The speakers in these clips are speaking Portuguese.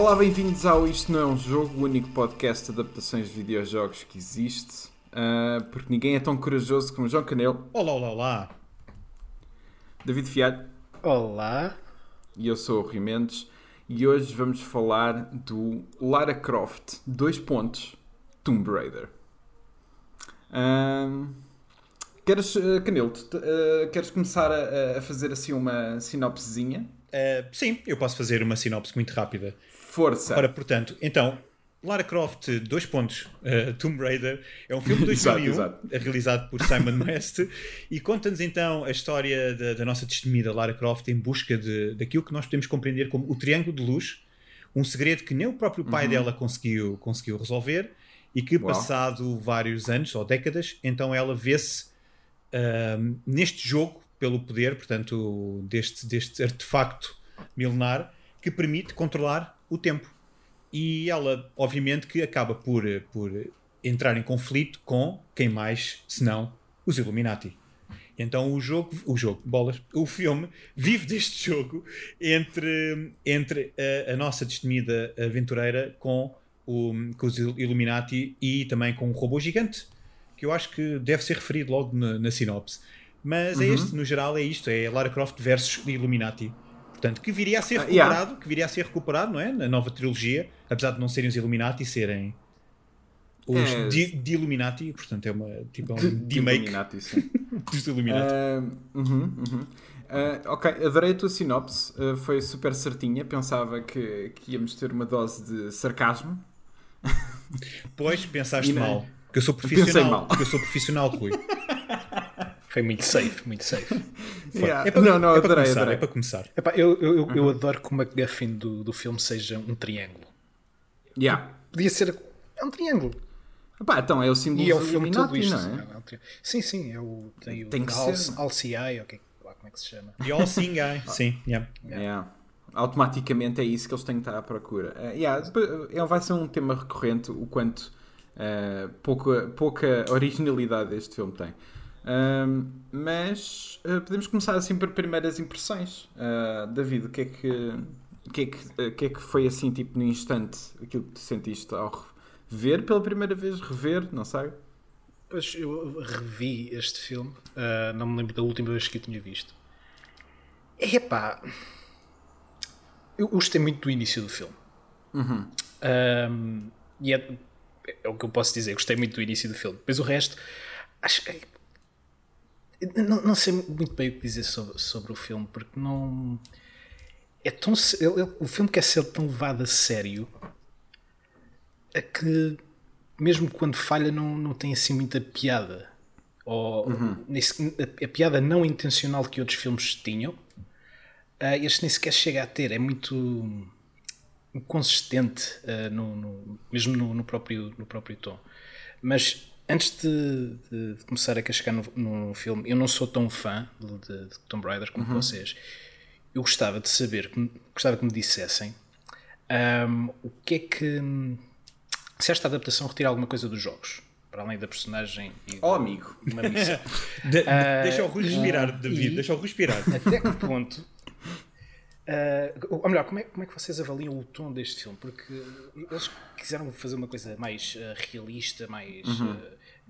Olá, bem-vindos ao Isto Não é um Jogo, o único podcast de adaptações de videojogos que existe. Uh, porque ninguém é tão corajoso como João Canelo. Olá, olá, olá. David Fialho. Olá. E eu sou o Rui Mendes. E hoje vamos falar do Lara Croft, dois pontos, Tomb Raider. Uh, queres, uh, Canelo, uh, queres começar a, a, fazer assim uma sinopsezinha? Uh, sim, eu posso fazer uma sinopse muito rápida. Força! Ora, portanto, então, Lara Croft, dois pontos, uh, Tomb Raider, é um filme de 2001, exato, exato. realizado por Simon West, e conta-nos então a história da, da, nossa destemida Lara Croft em busca de, daquilo que nós podemos compreender como o Triângulo de Luz, um segredo que nem o próprio pai uhum. dela conseguiu, conseguiu resolver, e que, Uau. passado vários anos ou décadas, então ela vê-se uh, neste jogo pelo poder, portanto, deste, deste artefacto milenar que permite controlar o tempo. E ela, obviamente, que acaba por, por entrar em conflito com quem mais, senão os Illuminati. Então o jogo, o jogo, bolas, o filme vive deste jogo entre, entre a, a nossa destemida aventureira com, o, com os Illuminati e também com um robô gigante, que eu acho que deve ser referido logo na, na sinopse. Mas é uhum. é este, no geral, é isto: é Lara Croft versus Illuminati. Portanto, que viria a ser recuperado, uh, yeah. que viria a ser recuperado, não é? Na nova trilogia, apesar de não serem os Illuminati, serem os é... de, de, Illuminati, portanto é uma tipo é um de, remake dos Illuminati. Uh, uhum, uhum. Uh, ok, adorei a tua sinopse, uh, foi super certinha. Pensava que, que íamos ter uma dose de sarcasmo. Pois, pensaste mal. Porque eu sou profissional. mal. Porque eu sou profissional, Rui. Foi muito safe, muito safe. Yeah. É para, não, não, é adorei, começar, adorei. É para começar. Epá, eu, eu, eu, uhum. eu adoro que o McGuffin do, do filme seja um triângulo. Yeah. Podia ser. É um triângulo. Epá, então é o símbolo e é o filme todo isto, não é? é sim, sim, é o, tem o tem que Al, ser. LCI, okay, como é que se chama? E All Seeing Eye, sim, yeah. Yeah. yeah. Automaticamente é isso que eles têm que estar à procura. Uh, yeah, ele vai ser um tema recorrente, o quanto uh, pouca, pouca originalidade este filme tem. Uh, mas uh, podemos começar assim por primeiras impressões. Uh, David, o que é que, o que, é que, o que é que foi assim, tipo, no instante, aquilo que tu sentiste ao ver pela primeira vez, rever, não sei? Pois eu revi este filme, não me lembro da última vez que eu tinha visto. Epá, eu gostei muito do início do filme. Uhum. Um, e é, é, o que eu posso dizer, gostei muito do início do filme. Depois o resto, acho que não, não, sei muito bem o que dizer sobre, sobre o filme, porque não. É tão, ele, ele, o filme quer ser tão levado a sério a que, mesmo quando falha, não, não tem assim muita piada. Ou uhum. nesse, a, a, piada não intencional que outros filmes tinham, uh, este nem sequer chega a ter. É muito inconsistente, uh, no, no, mesmo no, no, próprio, no próprio tom. Mas Antes de, de, de, começar a cascar no, no, filme, eu não sou tão fã de, de Tomb Raider como uhum. vocês. Eu gostava de saber, gostava que me dissessem um, o que é que. Se esta adaptação retira alguma coisa dos jogos, para além da personagem e oh, amigo. uma missão. de, uh, deixa o Rui respirar, David, deixa o respirar. Até que ponto Uh, ou melhor, como é, como é que vocês avaliam o tom deste filme? Porque eles quiseram fazer uma coisa mais uh, realista, mais uhum. uh,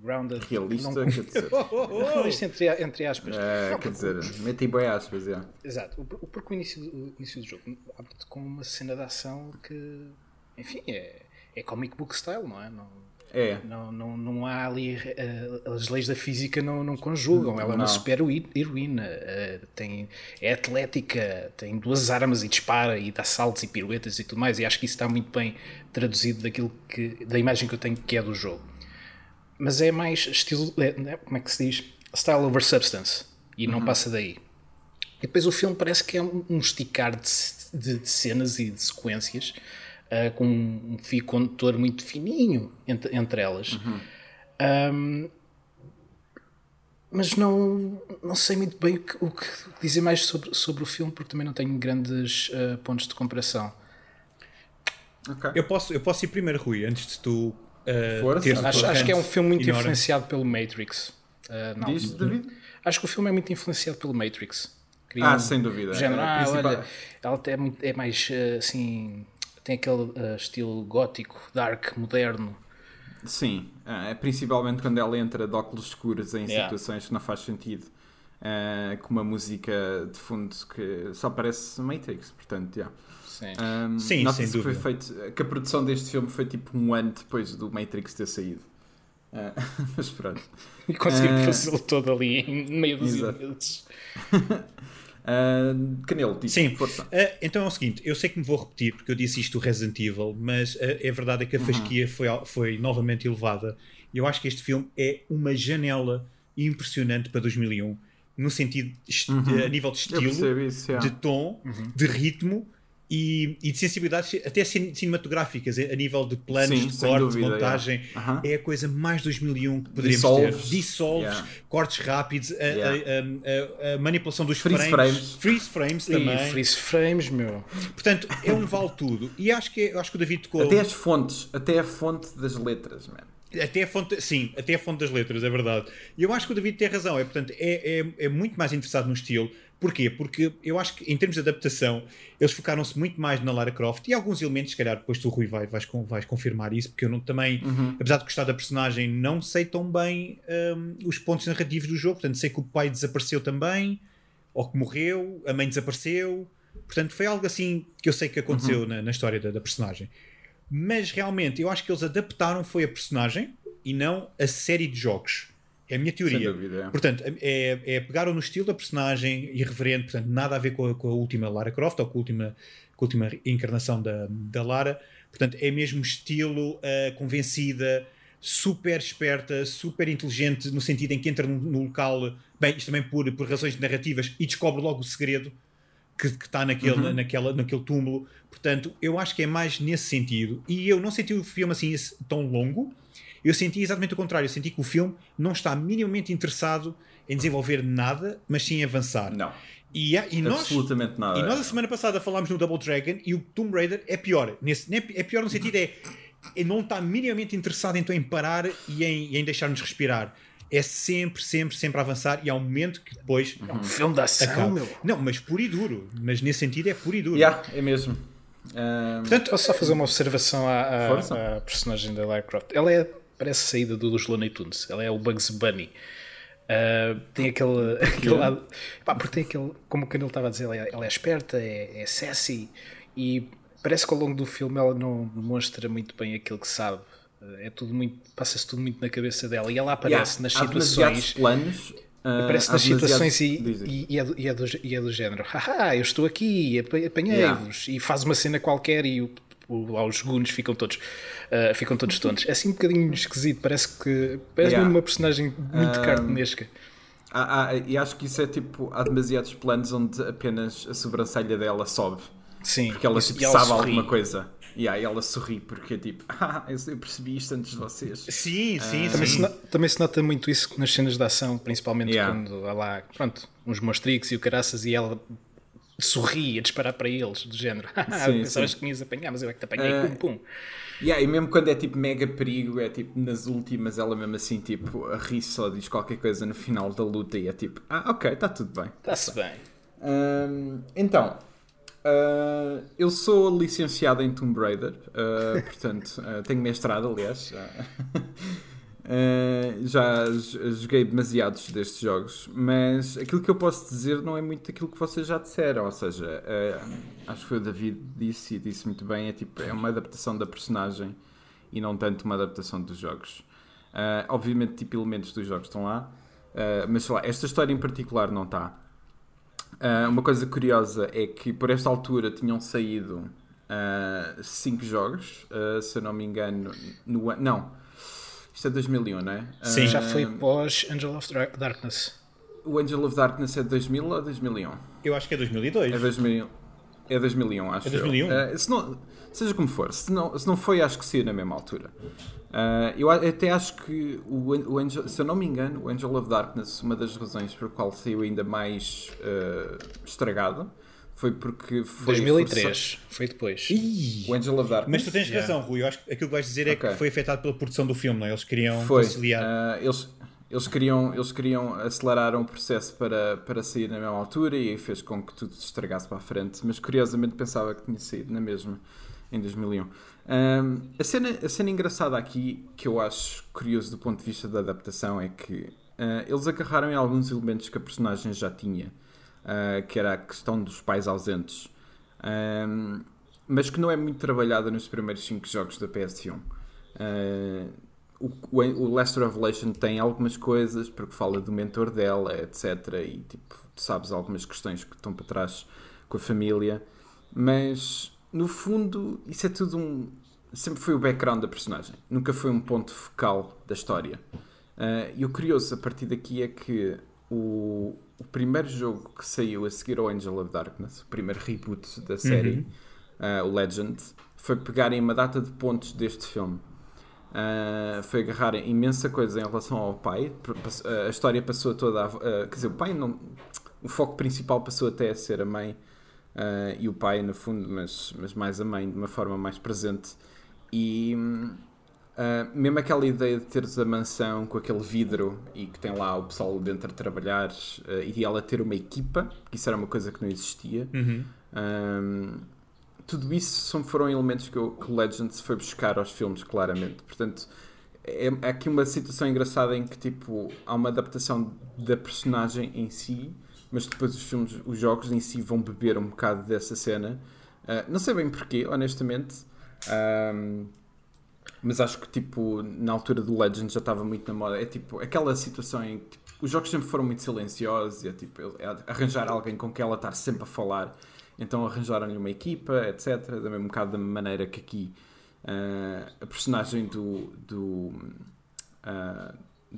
grounded. Realista, não, quer dizer. realista entre, entre aspas. É, quer dizer, meti bem aspas, é. Exato, porque o início, o início do jogo abre com uma cena de ação que, enfim, é, é comic book style, não é? Não, é. Não, não, não há ali. Uh, as leis da física não, não conjugam. Ela é uma super heroína. Uh, tem, é atlética, tem duas armas e dispara e dá saltos e piruetas e tudo mais. E acho que isso está muito bem traduzido daquilo que, da imagem que eu tenho que é do jogo. Mas é mais estilo. É, né, como é que se diz? Style over substance. E não uhum. passa daí. E depois o filme parece que é um esticar de, de, de cenas e de sequências uh, com um fio condutor muito fininho entre, entre elas. Uhum. Um, mas não, não sei muito bem o que, o que, dizer mais sobre, sobre o filme, porque também não tenho grandes uh, pontos de comparação. Okay. Eu, posso, eu posso ir primeiro, Rui, antes de tu. Uh, acho, acho que é um filme muito enorme. influenciado pelo Matrix. Uh, não, Diz, David? Acho que o filme é muito influenciado pelo Matrix. ah, sem dúvida. Género, é, ah, olha, ela é, muito, é mais assim tem aquele uh, estilo gótico, dark, moderno. Sim, é principalmente quando ela entra de óculos escuros em yeah. situações que não faz sentido. Uh, com uma música de fundo que só parece Matrix, portanto, yeah. Sim, um, sim sem dúvida. Foi feito, que a produção deste filme foi tipo um ano depois do Matrix ter saído. Uh, mas pronto. E conseguimos uh, fazê-lo todo ali em meio dos minutos. Uh, Canelo, disse Sim. Uh, então é o seguinte: eu sei que me vou repetir porque eu disse isto do Resident Evil, mas uh, é verdade é que a uhum. fasquia foi, foi novamente elevada. Eu acho que este filme é uma janela impressionante para 2001, no sentido uhum. a nível de estilo, isso, de tom, uhum. de ritmo e, e de sensibilidades até cinematográficas, a nível de planos, Sim, de corte, de montagem. Yeah. Uh -huh. É a coisa mais 2001 que poderíamos Dissolves. ter. Dissolves, yeah. cortes rápidos, a, yeah. a, a, a, manipulação dos freeze frames, frames. Freeze frames também. E freeze frames, meu. Portanto, é um vale tudo. E acho que, é, acho que o David tocou. Até as fontes, até a fonte das letras, mano. Até a fonte, sim, até a fonte das letras, é verdade. E eu acho que o David tem razão. É, portanto, é, é, é muito mais interessado no estilo. Porquê? Porque eu acho que em termos de adaptação eles focaram-se muito mais na Lara Croft e alguns elementos, se calhar depois tu Rui vai, vais, vais confirmar isso, porque eu não, também, uhum. apesar de gostar da personagem, não sei tão bem um, os pontos narrativos do jogo, portanto sei que o pai desapareceu também, ou que morreu, a mãe desapareceu, portanto foi algo assim que eu sei que aconteceu uhum. na, na, história da, da personagem. Mas realmente eu acho que eles adaptaram foi a personagem e não a série de jogos. É a minha teoria. Dúvida, é. Portanto, é, é pegaram no estilo da personagem irreverente, portanto, nada a ver com a, com a última Lara Croft ou com a última, com a última encarnação da, da Lara. Portanto, é mesmo estilo uh, convencida, super esperta, super inteligente, no sentido em que entra no, no, local, bem, isto também por, por razões narrativas, e descobre logo o segredo que, está naquele, uhum. naquela, naquele túmulo. Portanto, eu acho que é mais nesse sentido. E eu não senti o filme assim tão longo eu senti exatamente o contrário. Eu senti que o filme não está minimamente interessado em desenvolver nada, mas sim em avançar. Não. E, e nós, Absolutamente nada. E nós a semana passada falámos no Double Dragon e o Tomb Raider é pior. Nesse, é pior no sentido é, é não está minimamente interessado então em parar e em, em deixar-nos respirar. É sempre, sempre, sempre a avançar e há um momento que depois. É um filme da ação, meu. Não, mas puro e duro. Mas nesse sentido é puro e duro. Yeah, é mesmo. Um... Portanto, Posso só fazer uma observação à, à, à personagem da Lara Croft? Ela é parece saída dos Looney Tunes. Ela é o Bugs Bunny. Uh, tem aquele, aquele lado. Pá, porque tem aquele. Como o Canelo estava a dizer, ela é, ela é esperta, é, é sassy e parece que ao longo do filme ela não demonstra muito bem aquilo que sabe. É tudo muito. Passa-se tudo muito na cabeça dela e ela aparece yeah, nas situações. planos. Uh, aparece nas situações e, e, e, é do, e, é do, e é do género. Haha, eu estou aqui, apanhei-vos. Yeah. E faz uma cena qualquer e o lá os ficam todos, uh, ficam todos tontos. É assim um bocadinho esquisito, parece que parece yeah. uma personagem muito um, cartunesca. Há, há, e acho que isso é tipo, há demasiados planos onde apenas a sobrancelha dela sobe. Sim, porque ela, tipo, ela sabe sorri. alguma coisa. E aí ela sorri porque tipo, ah, eu percebi isto antes de vocês. Sim, sim, uh, também, sim. Se também se nota muito isso nas cenas de ação, principalmente yeah. quando há lá, pronto, uns monstrix e o caraças e ela sorri a disparar para eles, do género. Sim, Pensavas sim. que me ias apanhar, mas eu é que te apanhei, uh, pum pum. Yeah, e mesmo quando é tipo mega perigo, é tipo nas últimas, ela mesmo assim, tipo, a rir só diz qualquer coisa no final da luta e é tipo, ah, ok, está tudo bem. Está-se bem. Um, então, uh, eu sou licenciado em Tomb Raider, uh, portanto, uh, tenho mestrado, aliás. Uh, já joguei demasiados destes jogos, mas aquilo que eu posso dizer não é muito aquilo que vocês já disseram. Ou seja, uh, acho que foi o David disse e disse muito bem: é, tipo, é uma adaptação da personagem e não tanto uma adaptação dos jogos. Uh, obviamente, tipo, elementos dos jogos estão lá, mas sei lá, esta história em particular não está. uma coisa curiosa é que por esta altura tinham saído 5 jogos, se eu não me engano, no Não isto é 2001, não é? Sim, uh, já foi pós Angel of Darkness. O Angel of Darkness é 2000 ou 2001? Eu acho que é 2002. É 2000, é 2001, acho É 2001? Uh, se não, seja como for, se não, se não foi, acho que sim na mesma altura. Uh, eu até acho que, o, o Angel, se eu não me engano, o Angel of Darkness, uma das razões por qual saiu ainda mais uh, estragado, foi porque foi 2003, força... foi depois. Ih, o Angel of Darkness. Mas tu tens yeah. razão, Rui. Eu acho que aquilo que vais dizer é okay. que foi afetado pela produção do filme, não é? Eles queriam foi. conciliar. Uh, eles, eles, queriam, eles queriam acelerar o processo para, para sair na mesma altura e fez com que tudo se estragasse para a frente. Mas curiosamente pensava que tinha saído na mesma. em 2001. Um, a, cena, a cena engraçada aqui, que eu acho curioso do ponto de vista da adaptação, é que uh, eles agarraram em alguns elementos que a personagem já tinha, uh, que era a questão dos pais ausentes, um, mas que não é muito trabalhada nos primeiros 5 jogos da PS1. Uh, o, o Last Revelation tem algumas coisas, porque fala do mentor dela, etc. E tipo, sabes algumas questões que estão para trás com a família, mas no fundo isso é tudo um. Sempre foi o background da personagem, nunca foi um ponto focal da história. Uh, e o curioso a partir daqui é que o, o primeiro jogo que saiu a seguir ao Angel of Darkness, o primeiro reboot da série, uhum. uh, o Legend, foi pegarem uma data de pontos deste filme Uh, foi agarrar imensa coisa em relação ao pai. A história passou toda a. Uh, quer dizer, o pai não. O foco principal passou até a ser a mãe e o pai, no fundo, mas, mas mais a mãe, de uma forma mais presente. E mesmo aquela ideia de teres a mansão com aquele vidro e que tem lá o pessoal dentro a trabalhar e de ela ter uma equipa, que isso era uma coisa que não existia. Uhum tudo isso são, foram elementos que, o, que Legends foi buscar aos filmes, claramente. Portanto, é, é, aqui uma situação engraçada em que tipo, há uma adaptação da personagem em si, mas depois os filmes, os jogos em si vão beber um bocado dessa cena. Uh, não sei bem porquê, honestamente. Um, mas acho que tipo, na altura do Legends já estava muito na moda. É tipo aquela situação em que tipo, os jogos sempre foram muito silenciosos e é tipo é arranjar alguém com quem ela estar sempre a falar então arranjaram-lhe uma equipa, etc. Da mesma bocado da maneira que aqui uh, a personagem do, do, uh,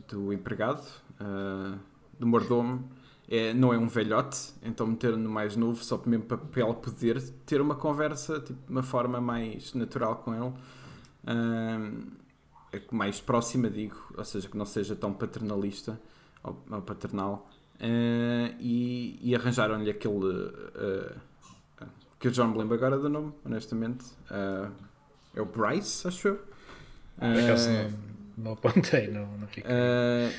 do empregado, uh, do mordomo, é, não é um velhote, então meteram-no mais novo só mesmo para, para ela poder ter uma conversa tipo, uma forma mais natural com ele. É mais próxima, digo, ou seja, que não seja tão paternalista ou, ou paternal. e, e arranjaram-lhe aquele que eu já não me lembro agora do nome, honestamente. Uh, é o Bryce, acho eu. Uh, não, apontei, não, não fiquei. Uh,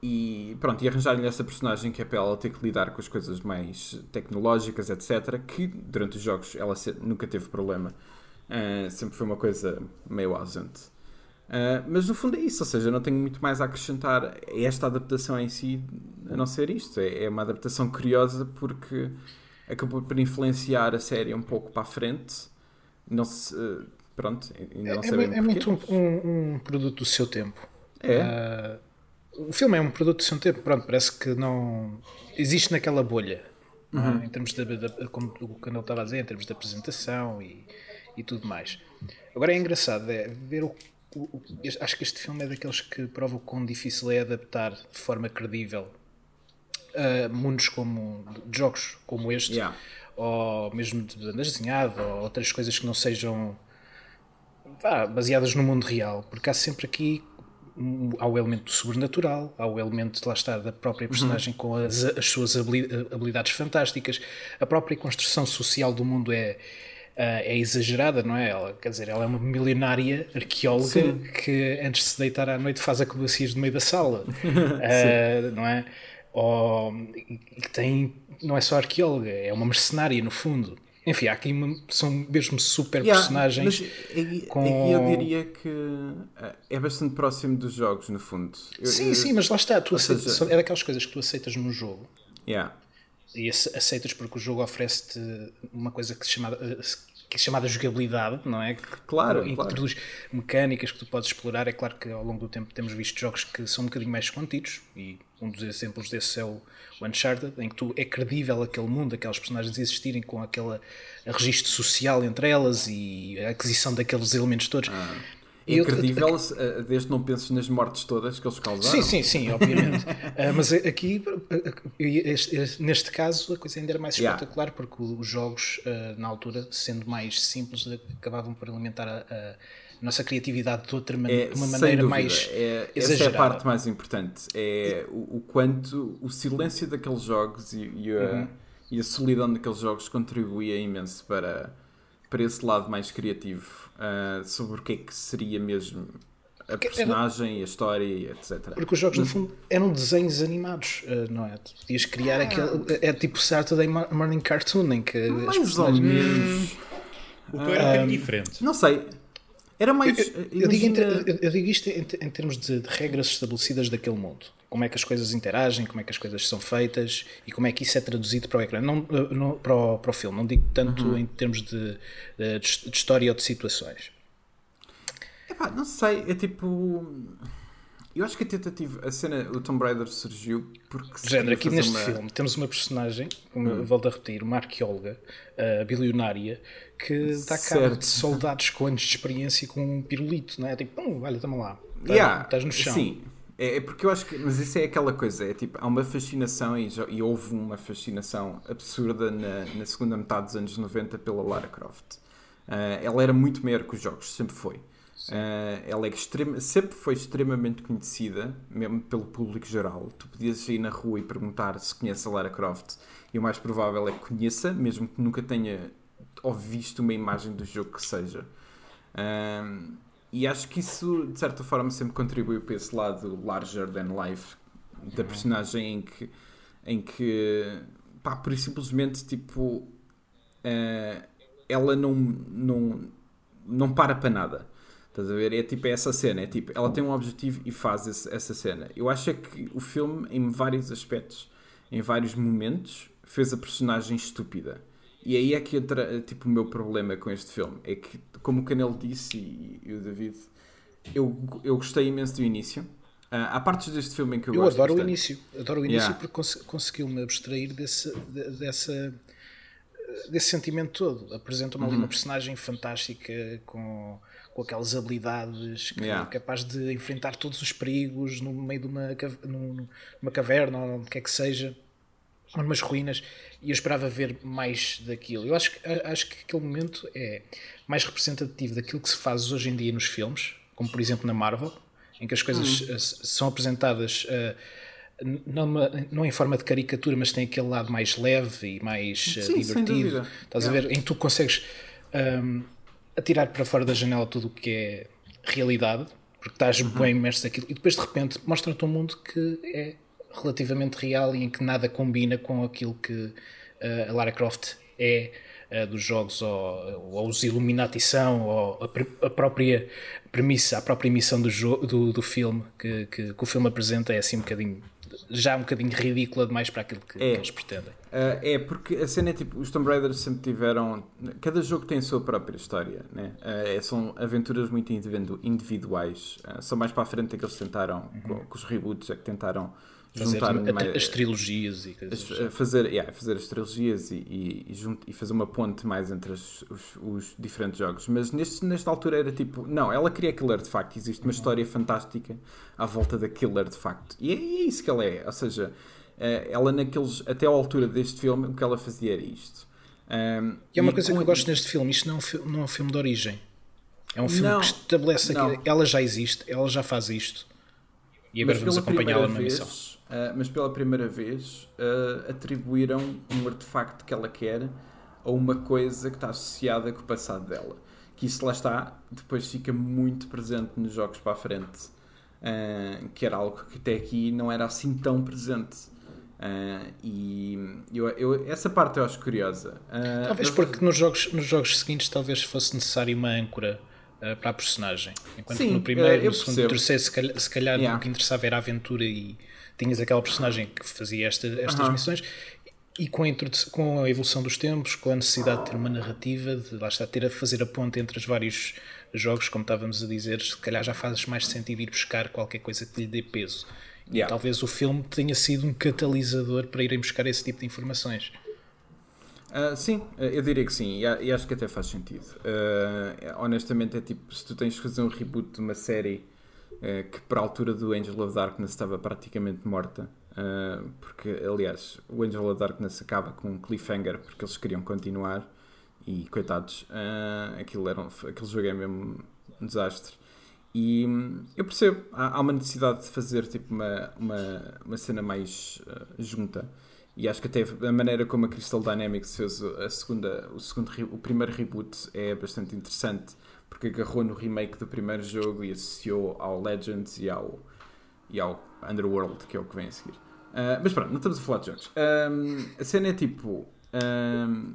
e, e, pronto, e arranjar-lhe essa personagem que é para ela ter que lidar com as coisas mais tecnológicas, etc. Que durante os jogos ela nunca teve problema. Uh, sempre foi uma coisa meio ausente. Uh, mas no fundo é isso, ou seja, não tenho muito mais a acrescentar a esta adaptação em si, a não ser isto. É, é uma adaptação curiosa porque acabou por influenciar a série um pouco para a frente. Não se. Pronto, ainda não é, sabemos. É, é muito um, um, produto do seu tempo. É. Uh, o filme é um produto do seu tempo, pronto, parece que não. Existe naquela bolha. É? Uhum. Uh, em termos de, de, de, como o canal estava a dizer, em termos de apresentação e, e tudo mais. Agora é engraçado é ver o, o, acho que este filme é daqueles que prova o quão difícil é adaptar de forma credível uh, mundos como de jogos como este, yeah. ou mesmo de bandas desenhado, ou outras coisas que não sejam vá, baseadas no mundo real, porque há sempre aqui há o elemento sobrenatural, há o elemento, lá está, da própria personagem uhum. com as, as, suas habilidades fantásticas, a própria construção social do mundo é, é exagerada, não é? Ela, quer dizer, ela é uma milionária arqueóloga Sim. que antes de se deitar à noite faz acrobacias no meio da sala, uh, não é? ou, que tem, não é só arqueóloga, é uma mercenária no fundo. Enfim, há aqui uma, são mesmo super yeah, personagens. Mas com... eu diria que eh, é bastante próximo dos jogos, no fundo. Eu, sim, eu, sim, mas lá está. Tu aceitas, seja... É daquelas coisas que tu aceitas no jogo. Yeah. E aceitas porque o jogo oferece-te uma coisa que se chama eh, que é chamada jogabilidade, não é? Que claro, introduz claro. mecânicas que tu podes explorar. É claro que ao longo do tempo temos visto jogos que são um bocadinho mais contidos e um dos exemplos desses é o Uncharted, em que tu é credível aquele mundo, aquelas personagens existirem com aquele registro social entre elas e a aquisição daqueles elementos todos. Ah. É credível eu, desde não penses nas mortes todas que eles causaram. Sim, sim, sim, obviamente. uh, mas aqui, este, este, neste caso, a coisa ainda era mais espetacular yeah. porque os jogos, uh, na altura, sendo mais simples, acabavam por alimentar a, a nossa criatividade de outra maneira, é, de uma maneira dúvida. mais é, Essa é a parte mais importante. É o, o quanto o silêncio daqueles jogos e, e, a, uhum. e a solidão daqueles jogos contribuía imenso para, para esse lado mais criativo uh, sobre o que é que seria mesmo a personagem, a história, etc. Porque os jogos, no fundo, eram desenhos animados, uh, não é? Tu podias criar ah. aquele. É tipo Saturday Morning Cartoon, em que. Mais ou menos. O teu era um bocadinho diferente. Não sei. Era mais. Eu, eu, eu, digo, eu, digo, isto em, em termos de, de, regras estabelecidas daquele mundo. Como é que as coisas interagem, como é que as coisas são feitas e como é que isso é traduzido para o ecrã, não, não para, o, para o filme. Não digo tanto uhum. em termos de, de, de, história ou de situações. Epá, não sei, é tipo. Eu acho que a tentativa, a cena, o Tomb Raider surgiu porque. Género, aqui neste uma... filme temos uma personagem, como hum. volto a repetir, uma arqueóloga, uh, bilionária, que dá cabo de soldados com anos de experiência com um pirulito, não é? Tipo, hum, olha, tamo lá. Tá, yeah, estás no chão. Sim. É, é, porque eu acho que. Mas isso é aquela coisa, é tipo, há uma fascinação e, já, e houve uma fascinação absurda na, na, segunda metade dos anos 90 pela Lara Croft. Uh, ela era muito maior que os jogos, sempre foi. Uh, ela é extrema, sempre foi extremamente conhecida, mesmo pelo público geral. Tu podias ir na rua e perguntar se conhece a Lara Croft, e o mais provável é que conheça, mesmo que nunca tenha ou visto uma imagem do jogo que seja. Uh, e acho que isso, de certa forma, sempre contribuiu para esse lado larger than life da uhum. personagem em que, em que pá, por simplesmente, tipo, uh, ela não, não, não para para nada Estás a ver? É tipo é essa cena, é tipo, ela tem um objetivo e faz esse, essa cena. Eu acho é que o filme, em vários aspectos, em vários momentos, fez a personagem estúpida. E aí é que entra tipo, o meu problema com este filme. É que, como o Canelo disse e, e o David, eu, eu gostei imenso do início. Uh, há partes deste filme em que eu, eu gosto. Eu adoro bastante. o início. Adoro o início yeah. porque cons conseguiu-me abstrair desse, de, dessa, desse sentimento todo. Apresenta-me uhum. ali uma personagem fantástica com com aquelas habilidades que yeah. é capaz de enfrentar todos os perigos no meio de uma, numa caverna ou o que é que seja, umas ruínas, e eu esperava ver mais daquilo. Eu acho, acho que aquele momento é mais representativo daquilo que se faz hoje em dia nos filmes, como por exemplo na Marvel, em que as coisas uhum. são apresentadas. Uh, não, não em forma de caricatura, mas tem aquele lado mais leve e mais uh, Sim, divertido. Estás yeah. a ver? Em que tu consegues um, atirar para fora da janela tudo o que é realidade, porque estás uhum. bem imerso naquilo, e depois de repente mostra-te um mundo que é relativamente real e em que nada combina com aquilo que uh, a Lara Croft é uh, dos jogos, ou, ou os Illuminati são, ou a, a, própria premissa, a própria emissão do, do, do filme que, que, que, o filme apresenta é assim um bocadinho já um bocadinho ridícula demais para aquilo que, é. que eles pretendem. Uh, é, porque a cena é tipo, os Tomb Raiders sempre tiveram. Cada jogo tem a sua própria história, né? Uh, são aventuras muito individuais. Uh, são mais para a frente que eles tentaram, uhum. com, com, os reboots, é que tentaram fazer mais, as trilogias e as, fazer, yeah, fazer as trilogias e, e, e, junt, e, fazer uma ponte mais entre as, os, os, diferentes jogos. Mas neste, nesta altura era tipo, não, ela queria aquele artefacto, existe uma uhum. história fantástica à volta daquele artefacto. E é, é isso que ela é, ou seja, eh, ela naqueles, até à altura deste filme, o que ela fazia era isto. Um, e é uma coisa que eu gosto neste filme, isto não é um, não é um filme de origem. É um filme não, que estabelece não. que ela já existe, ela já faz isto. E agora vamos acompanhá-la na missão uh, mas pela primeira vez uh, atribuíram um artefacto que ela quer a uma coisa que está associada com o passado dela. Que isso lá está, depois fica muito presente nos jogos para a frente, uh, que era algo que até aqui não era assim tão presente. E eu, eu, essa parte eu acho curiosa. Talvez porque nos jogos, nos jogos seguintes talvez fosse necessário uma âncora para a personagem. Enquanto Sim, no primeiro, no segundo, no terceiro, se calhar, se calhar yeah. o que interessava era a aventura e tinhas aquela personagem que fazia esta, estas missões e com a, com a, evolução dos tempos, com a necessidade de ter uma narrativa, de lá está, ter a fazer a ponte entre os vários jogos, como estávamos a dizer, se calhar já faz mais sentido ir buscar qualquer coisa que lhe dê peso. Yeah. E talvez o filme tenha sido um catalisador para irem buscar esse tipo de informações. Uh, sim, eu diria que sim, e, acho que até faz sentido. Uh, honestamente, é tipo, se tu tens que fazer um reboot de uma série uh, que, para a altura do Angel of Darkness, estava praticamente morta, porque, aliás, o Angel of Darkness acaba com um cliffhanger porque eles queriam continuar, e coitados, aquilo, era um, aquele jogo é mesmo um desastre. E hum, eu percebo, há, há, uma necessidade de fazer tipo uma, uma, uma cena mais junta. E acho que até a maneira como a Crystal Dynamics fez a segunda, o, segundo, o primeiro reboot é bastante interessante, porque agarrou no remake do primeiro jogo e associou ao Legends e ao, e ao Underworld, que é o que vem a seguir. Uh, mas pronto, não estamos a falar de jogos. Um, a cena é tipo. Um,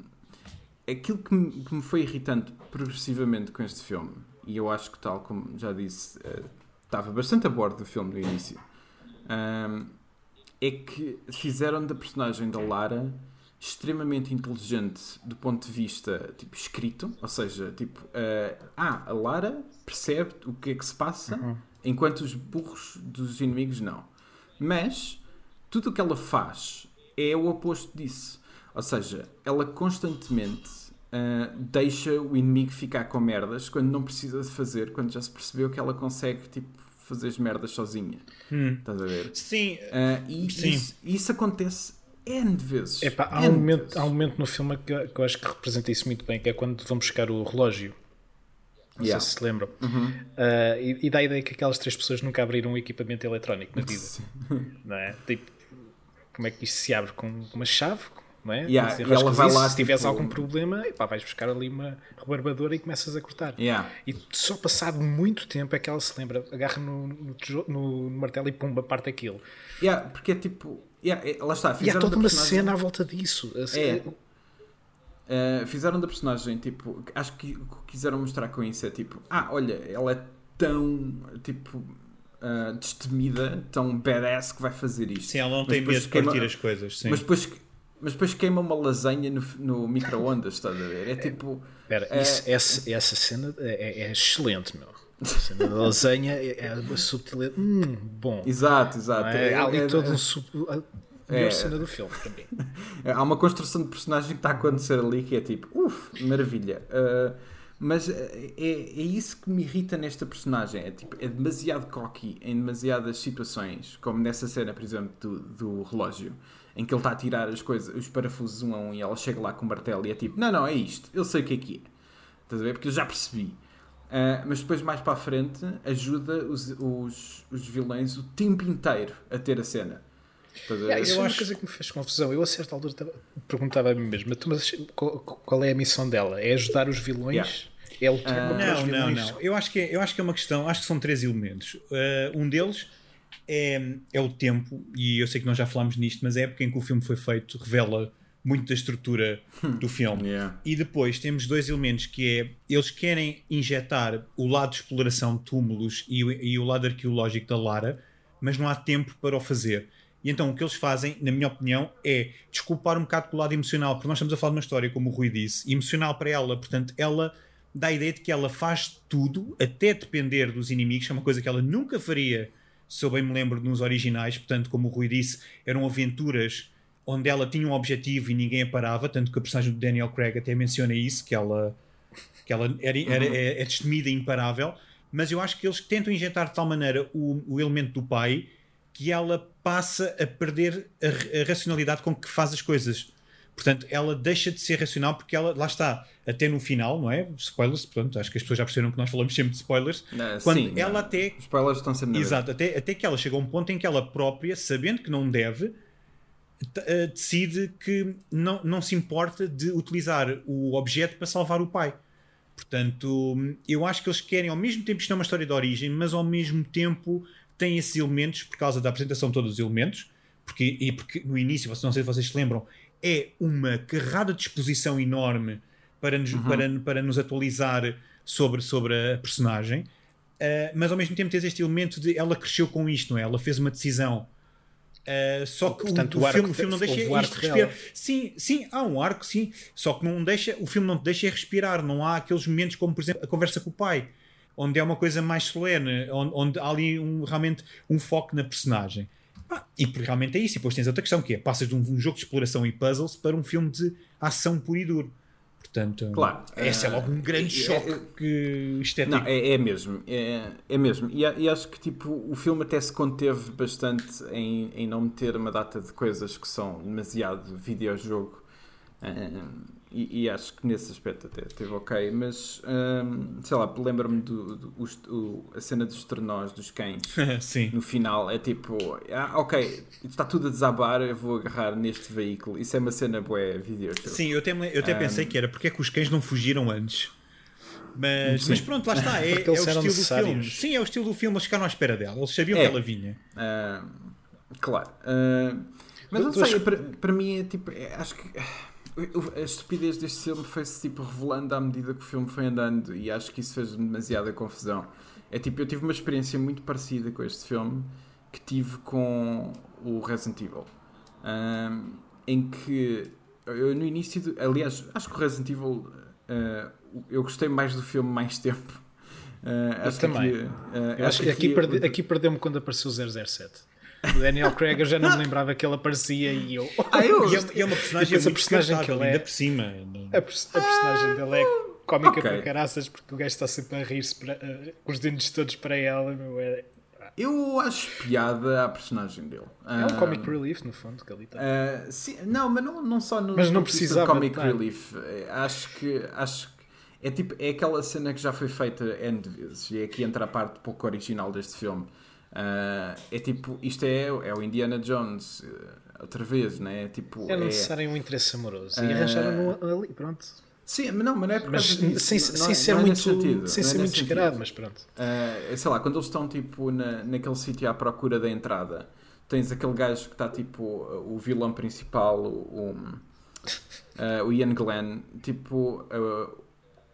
aquilo que me, que me foi irritante progressivamente com este filme, e eu acho que, tal como já disse, uh, estava bastante a bordo do filme no início, um, é que fizeram da personagem da Lara extremamente inteligente do ponto de vista tipo escrito, ou seja, tipo, uh, ah, a Lara percebe o que é que se passa, uhum. enquanto os burros dos inimigos não. Mas tudo o que ela faz é o oposto disso. Ou seja, ela constantemente uh, deixa o inimigo ficar com merdas quando não precisa de fazer, quando já se percebeu que ela consegue tipo, fazer as merdas sozinha. Hum. Estás a ver? Sim. Uh, e Sim. Isso, isso acontece N vezes. Epá, há, um momento, há um momento no filme que, que eu acho que representa isso muito bem, que é quando vão buscar o relógio. Não yeah. sei se se lembram. Uhum. Uh, e, e, dá a ideia que aquelas três pessoas nunca abriram um equipamento eletrónico na vida. não é? Tipo, como é que isto se abre? Com uma chave? Não é? Yeah. E ela vai lá, se tiveres tipo... algum problema, epá, vais buscar ali uma rebarbadora e começas a cortar. Yeah. E só passado muito tempo é que ela se lembra, agarra no, no, no, no martelo e pumba, parte aquilo. Yeah, porque é tipo. Yeah, é, lá está. E há toda uma personagem... cena à volta disso. Assim, é. Uh, fizeram da personagem, tipo, acho que o que quiseram mostrar com isso é tipo, ah, olha, ela é tão, tipo, uh, destemida, tão badass que vai fazer isto. Sim, ela não tem medo de queima... partir as coisas, sim. Mas depois, mas depois queima uma lasanha no, no micro-ondas, estás a ver? É tipo. Espera, é, essa, essa cena é, é excelente, meu. A cena da lasanha é, é uma subtileza. Hum, bom. Exato, exato. É, há ali é, todo um. Sub... A melhor é, cena do filme também. Há uma construção de personagem que está a acontecer ali que é tipo, uff, maravilha. Uh, mas é, é isso que me irrita nesta personagem. É, tipo, é demasiado cocky em demasiadas situações, como nessa cena, por exemplo, do, do relógio em que ele está a tirar as coisas, os parafusos um a um e ela chega lá com o martelo e é tipo, não, não, é isto, eu sei o que é que é. Estás a ver? Porque eu já percebi. Uh, mas depois, mais para a frente, ajuda os, os, os vilões o tempo inteiro a ter a cena. Yeah, isso eu é uma coisa que me fez confusão. Eu, a certa altura, perguntava a mim mesmo: mas qual, qual, é a missão dela? É ajudar os vilões? Yeah. É o uh, não, não, não. Eu acho, que é, eu acho que é uma questão. Acho que são três elementos. Uh, um deles é, é o tempo, e eu sei que nós já falámos nisto, mas é a época em que o filme foi feito revela muito da estrutura do filme. Yeah. E depois temos dois elementos que é eles querem injetar o lado de exploração de túmulos e, e o lado arqueológico da Lara, mas não há tempo para o fazer. E então o que eles fazem, na minha opinião, é desculpar um bocado com o lado emocional, porque nós estamos a falar de uma história, como o Rui disse, emocional para ela, portanto, ela dá a ideia de que ela faz tudo, até depender dos inimigos, é uma coisa que ela nunca faria se eu bem me lembro nos originais, portanto, como o Rui disse, eram aventuras onde ela tinha um objetivo e ninguém a parava, tanto que a personagem do Daniel Craig até menciona isso, que ela, que ela era, era, uhum. é, é destemida e imparável, mas eu acho que eles tentam injetar de tal maneira o, o elemento do pai que ela passa a perder a, a racionalidade com que faz as coisas. Portanto, ela deixa de ser racional porque ela, lá está, até no final, não é? Spoilers, portanto, acho que as pessoas já perceberam que nós falamos sempre de spoilers. Não, quando sim, ela não. até. Os spoilers estão sempre na Exato, até, até que ela chega a um ponto em que ela própria, sabendo que não deve, decide que não, não se importa de utilizar o objeto para salvar o pai. Portanto, eu acho que eles querem, ao mesmo tempo, isto é uma história de origem, mas ao mesmo tempo tem esses elementos, por causa da apresentação de todos os elementos, porque, e porque no início, não sei se vocês se lembram, é uma carrada de exposição enorme para nos, uhum. para, para nos atualizar sobre, sobre a personagem, uh, mas ao mesmo tempo tens este elemento de ela cresceu com isto, não é? Ela fez uma decisão. Uh, só que Portanto, o, o, o filme, o filme não deixa isto respirar. Sim, sim, há um arco, sim. Só que não deixa, o filme não te deixa respirar. Não há aqueles momentos como, por exemplo, a conversa com o pai, onde é uma coisa mais solene, onde, onde há ali um, realmente um foco na personagem. Ah, e realmente é isso. E depois tens outra questão que é: passas de um, um, jogo de exploração e puzzles para um filme de ação puro e duro. Portanto, claro, esse é, é logo um grande é, choque é, que estético. Não, é, é mesmo. É, é mesmo. E, e, acho que tipo, o filme até se conteve bastante em, em não meter uma data de coisas que são demasiado videojogo. Uh, e, e, acho que nesse aspecto até esteve ok, mas hum, sei lá, lembro-me do, do, do, a cena dos trenós, dos cães Sim. no final. É tipo, ah, ok, está tudo a desabar, eu vou agarrar neste veículo. Isso é uma cena boa vídeo. Sim, eu até, eu até um, pensei que era porque é que os cães não fugiram antes. Mas, mas pronto, lá está, é, é o estilo do filme. Sim, é o estilo do filme, eles ficaram à espera dela, eles sabiam é. que ela vinha. Uh, claro. Uh, mas não sei, para, para mim é tipo, é, acho que a estupidez deste filme foi-se tipo revelando à medida que o filme foi andando e acho que isso fez demasiada confusão. É tipo, eu tive uma experiência muito parecida com este filme que tive com o Resident Evil. Um, em que eu no início, do, aliás, acho que o Resident Evil uh, eu gostei mais do filme mais tempo. Uh, acho também. Que, uh, eu acho que aqui, aqui, perdi, aqui perdeu-me quando apareceu o 007. O Daniel Craig eu já não me lembrava que ele aparecia e eu. Ah, eu... e, é, e é uma personagem, a personagem que ele é. Ainda por cima. A, a personagem dele é cómica okay. para caraças porque o gajo está sempre a rir-se uh, com os dentes todos para ela. Meu, é... Eu acho piada a personagem dele. É um comic relief, no fundo, que ali está. Uh, sim, não, mas não, não só no mas não precisava comic relief. Acho que, acho que é, tipo, é aquela cena que já foi feita N de vezes. E é aqui entra a parte pouco original deste filme Uh, é tipo, isto é, é o Indiana Jones, uh, outra vez, né? É tipo. É necessário é, um interesse amoroso. Uh, e arranjaram ali, pronto. Sim, mas não, mas não é mas, sem, sem, é, ser muito, sentido, sem ser muito descarado, mas pronto. Uh, sei lá, quando eles estão tipo na, naquele sítio à procura da entrada, tens aquele gajo que está tipo o vilão principal, o, uh, o Ian Glenn, tipo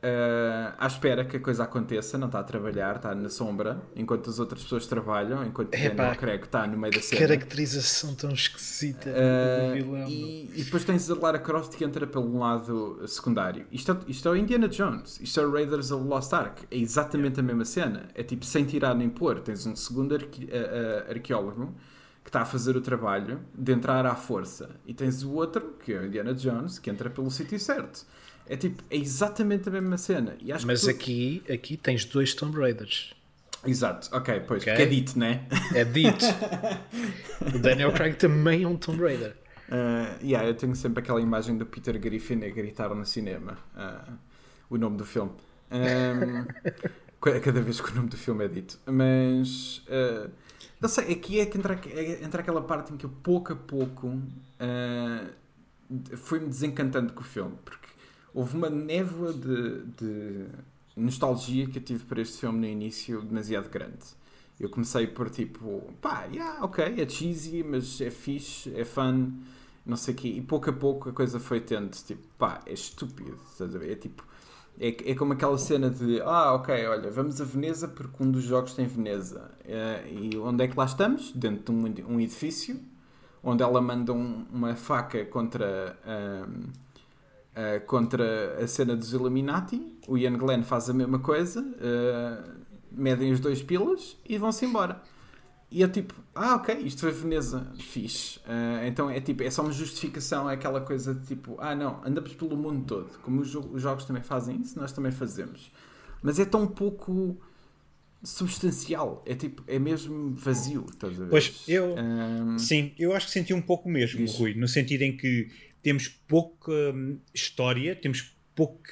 uh, à espera que a coisa aconteça, não está a trabalhar, está na sombra, enquanto as outras pessoas trabalham, enquanto o Daniel Craig está no meio da cena. caracterização tão esquisita uh, do vilão. E, e, depois tens a Lara Croft que entra pelo lado secundário. Isto é, isto é o Indiana Jones, isto é o Raiders of the Lost Ark, é exatamente a mesma cena, é tipo sem tirar nem pôr. Tens um segundo arque, uh, arqueólogo que está a fazer o trabalho de entrar à força, e tens o outro, que é o Indiana Jones, que entra pelo sítio certo. É tipo, é exatamente a mesma cena. E acho Mas tu... aqui, aqui tens dois Tomb Raiders. Exato, ok, pois, okay. porque é dito, né? É dito. o Daniel Craig também é um Tomb Raider. Uh, yeah, eu tenho sempre aquela imagem do Peter Griffin a gritar no cinema uh, o nome do filme. Um, cada vez que o nome do filme é dito. Mas uh, não sei, aqui é que entra, é, entra aquela parte em que eu pouco a pouco uh, fui-me desencantando com o filme. Porque houve uma névoa de, de, nostalgia que eu tive para este filme no início demasiado grande. Eu comecei por tipo, pá, yeah, ok, é cheesy, mas é fixe, é fun, não sei o quê. E pouco a pouco a coisa foi tendo, tipo, pá, é estúpido, estás a ver? É tipo, é, é como aquela cena de, ah, ok, olha, vamos a Veneza porque um dos jogos tem Veneza. É, e onde é que lá estamos? Dentro de um, um edifício, onde ela manda um, uma faca contra. Um, uh, contra a cena dos Illuminati. O Ian Glenn faz a mesma coisa, uh, medem os dois pilas e vão-se embora. E é tipo, ah, ok, isto foi Veneza, fixe. Uh, então é tipo, é só uma justificação, é aquela coisa de tipo, ah, não, andamos pelo mundo todo. Como os, os jogos também fazem isso, nós também fazemos. Mas é tão pouco substancial, é tipo, é mesmo vazio, estás a ver? Pois, eu, um... sim, eu acho que senti um pouco mesmo. Rui, no sentido em que temos pouca hum, história, temos poucos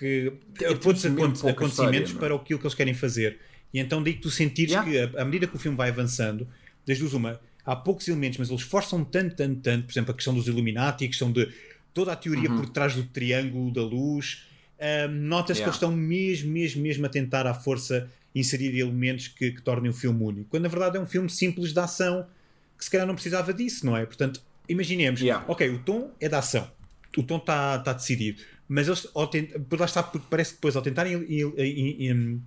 acontecimentos história, para aquilo que eles querem fazer. E então daí que tu sentires yeah. que, à medida que o filme vai avançando, das duas uma, há poucos elementos, mas eles forçam tanto, tanto, tanto, por exemplo, a questão dos Illuminati, a questão de toda a teoria uhum. por trás do triângulo da luz. Um, Nota-se yeah. que eles estão mesmo, mesmo, mesmo a tentar à força inserir elementos que, que tornem o filme único. Quando na verdade é um filme simples de ação que se calhar não precisava disso, não é? Portanto, imaginemos, yeah. ok, o tom é da ação o tom está tá decidido. Mas eles, lá está, porque parece que depois, ao tentarem. como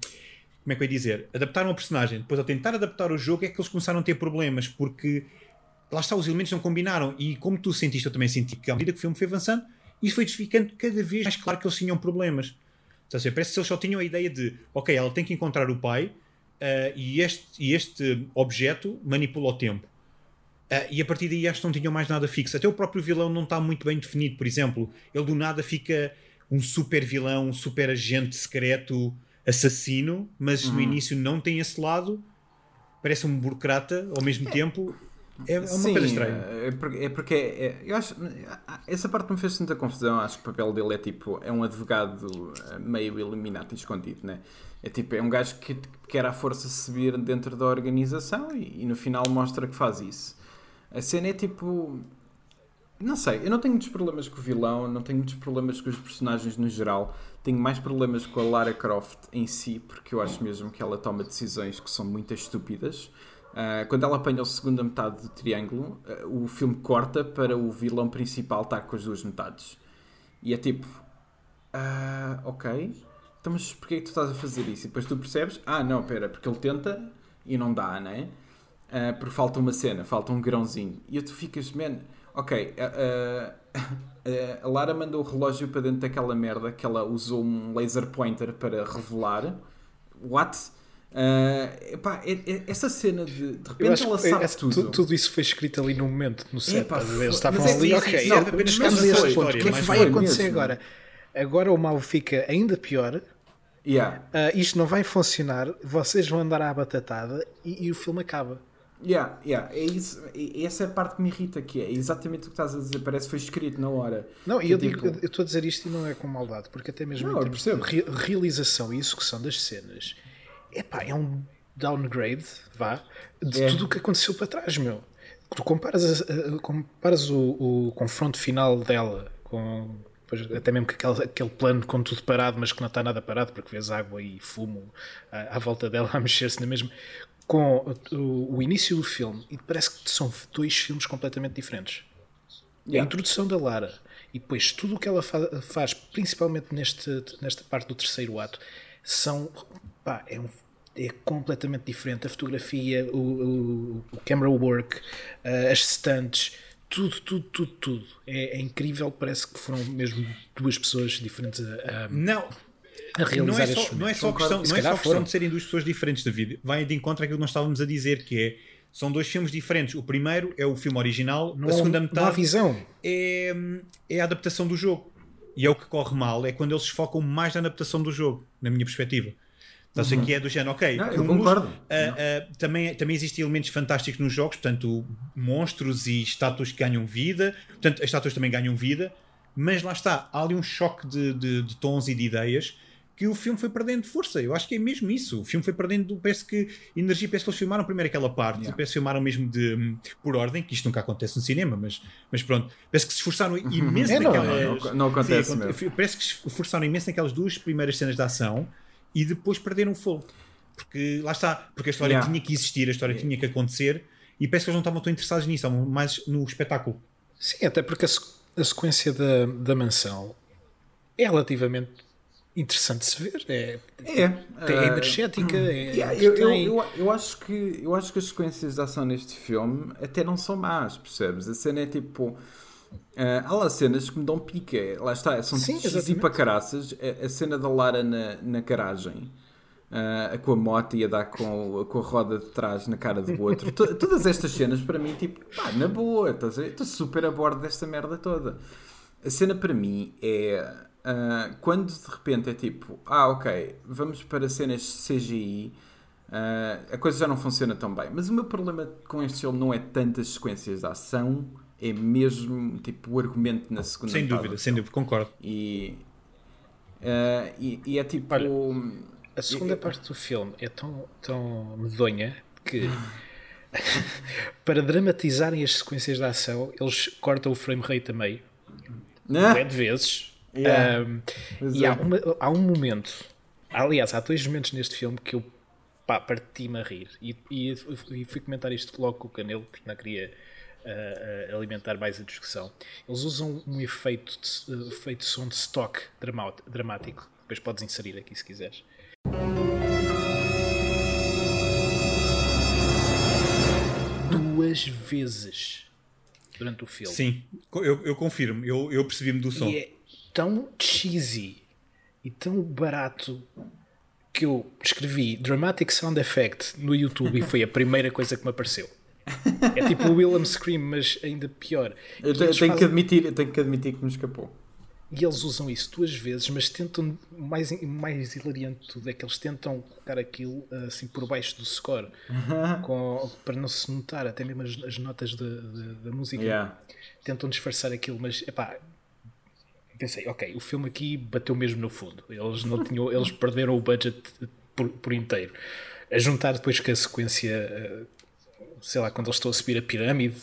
é que eu ia dizer? Adaptar uma personagem, depois, ao tentar adaptar o jogo, é que eles começaram a ter problemas, porque lá está, os elementos não combinaram. E como tu sentiste, eu também senti que à medida que o filme foi avançando, isso foi ficando cada vez mais claro que eles tinham problemas. Ou seja, parece que eles só tinham a ideia de, ok, ela tem que encontrar o pai uh, e, este, e este objeto manipula o tempo. Uh, e a partir daí acho que não tinham mais nada fixo. Até o próprio vilão não está muito bem definido. Por exemplo, ele do nada fica um super vilão, um super agente secreto, assassino, mas uhum. no início não tem esse lado. Parece um burocrata ao mesmo é. tempo. É uma Sim, coisa estranha. É porque, é porque é, eu acho essa parte me fez tanta confusão. Acho que o papel dele é tipo é um advogado eh, meio eliminado e escondido, né? É tipo é um gajo que quer à força subir dentro da organização e, e no final mostra que faz isso. A cena é tipo. Não sei, eu não tenho muitos problemas com o vilão, não tenho muitos problemas com os personagens no geral. Tenho mais problemas com a Lara Croft em si, porque eu acho mesmo que ela toma decisões que são muito estúpidas. Uh, quando ela apanha a segunda metade do triângulo, uh, o filme corta para o vilão principal estar com as duas metades. E é tipo, ah, ok, então mas porquê é que tu estás a fazer isso? E depois tu percebes, ah não, pera, porque ele tenta e não dá, não é? Uh, porque falta uma cena, falta um grãozinho. E tu ficas, man, ok, uh, uh, a Lara mandou o relógio para dentro daquela merda que ela usou um laser pointer para revelar. What? Uh, epá, é, é, essa cena de de repente ela sabe é, tudo. tudo. isso foi escrito ali no momento, no set. Epá, Eles estavam é ali, ok, não, apenas chegámos a este ponto. O que é que vai acontecer mesmo. agora? Agora o mal fica ainda pior. Yeah. Uh, isto não vai funcionar. Vocês vão andar à batatada e, e o filme acaba. Yeah, yeah, é isso, e essa é a parte que me irrita, que é exatamente o que estás a dizer, parece que foi escrito na hora. Não, e eu tipo, digo, eu estou a dizer isto e não é com maldade, porque até mesmo Não, em termos de realização e execução das cenas, epá, é um downgrade, vá, de É. tudo o que aconteceu para trás, meu. Tu comparas, comparas o, o confronto final dela com. pois, até mesmo que aquele, aquele plano com tudo parado, mas que não está nada parado, porque vês água e fumo à, à volta dela a mexer-se na mesma. Com o, o início do filme, e parece que são dois filmes completamente diferentes a Yeah. introdução da Lara e depois tudo o que ela fa- faz, principalmente neste, nesta parte do terceiro ato, são pá, é, um- é completamente diferente. A fotografia, o, o, o camera work, eh, as stunts, tudo, tudo, tudo, tudo. É, é incrível, parece que foram mesmo duas pessoas diferentes a, a- Não, a realizar não é só, não é só questão, não é só questão de serem duas pessoas diferentes da vida. Vai de encontro àquilo que nós estávamos a dizer, que é são dois filmes diferentes. O primeiro é o filme original, Não a segunda não há metade visão. é, é a adaptação do jogo. E é o que corre mal, é quando eles focam mais na adaptação do jogo, na minha perspectiva. Estás aqui é do género, ok. Não, eu humus, concordo. ah, ah, também, também existem elementos fantásticos nos jogos, portanto, monstros e estátuas que ganham vida, portanto, as estátuas também ganham vida, mas lá está, há ali um choque de, de, de tons e de ideias que o filme foi perdendo força. Eu acho que é mesmo isso. O filme foi perdendo, parece que energia, parece que eles filmaram primeiro aquela parte, Yeah. parece que filmaram mesmo de, por ordem, que isto nunca acontece no cinema, mas, mas pronto, parece que se esforçaram imenso É, não, naquelas. não- não acontece Sim, mesmo. Parece que se esforçaram imenso naquelas duas primeiras cenas de ação e depois perderam o fogo. Porque lá está, porque a história Yeah. tinha que existir, a história tinha que acontecer e parece que eles não estavam tão interessados nisso, estavam mais no espetáculo. Sim, até porque a, sequ- a sequência da, da mansão é relativamente interessante de se ver. É, É, é ah, energética. É, Yeah, eu, eu, tem- eu, eu acho que, eu acho que as sequências de ação neste filme até não são más, percebes? A cena é tipo. ah, há lá cenas que me dão pica, é, lá está, são para caraças. A, a cena da Lara na, na garagem, ah, com a moto e a dar com, com a roda de trás na cara do outro. To- todas estas cenas para mim, tipo, pá, na boa, estou super a bordo desta merda toda. A cena para mim é ah, quando de repente é tipo, ah, ok, vamos para cenas CGI, ah, a coisa já não funciona tão bem. Mas o meu problema com este filme não é tantas sequências de ação, é mesmo tipo o argumento na segunda Sem dúvida, sem dúvida, concordo. E, ah, e, e é tipo. Olha, A segunda eu- parte do filme é tão, tão medonha que para dramatizarem as sequências de ação eles cortam o frame rate a meio Né? é de vezes Yeah. Um, e é. há, uma- há um momento aliás há dois momentos neste filme que eu pá, parti-me a rir e, e, e fui comentar isto logo com o Canelo porque não queria uh, uh, alimentar mais a discussão eles usam um efeito de, uh, efeito de som de stock dramático depois podes inserir aqui se quiseres duas vezes durante o filme. Sim, eu, eu confirmo, eu, eu percebi-me do som. E é tão cheesy e tão barato que eu escrevi Dramatic Sound Effect no YouTube e foi a primeira coisa que me apareceu. É tipo o Willem Scream, mas ainda pior. Eu, tenho, que fazem- admitir, eu tenho que admitir que me escapou. E eles usam isso duas vezes, mas tentam. O mais, mais hilariante de tudo é que eles tentam colocar aquilo assim por baixo do score com- para não se notar, até mesmo as, as notas da, da, da música. Yeah. Tentam disfarçar aquilo, mas epá. Pensei, ok, o filme aqui bateu mesmo no fundo. Eles, não tinham, eles perderam o budget por, por inteiro. A juntar depois com a sequência, eh, sei lá, quando eles estão a subir a pirâmide,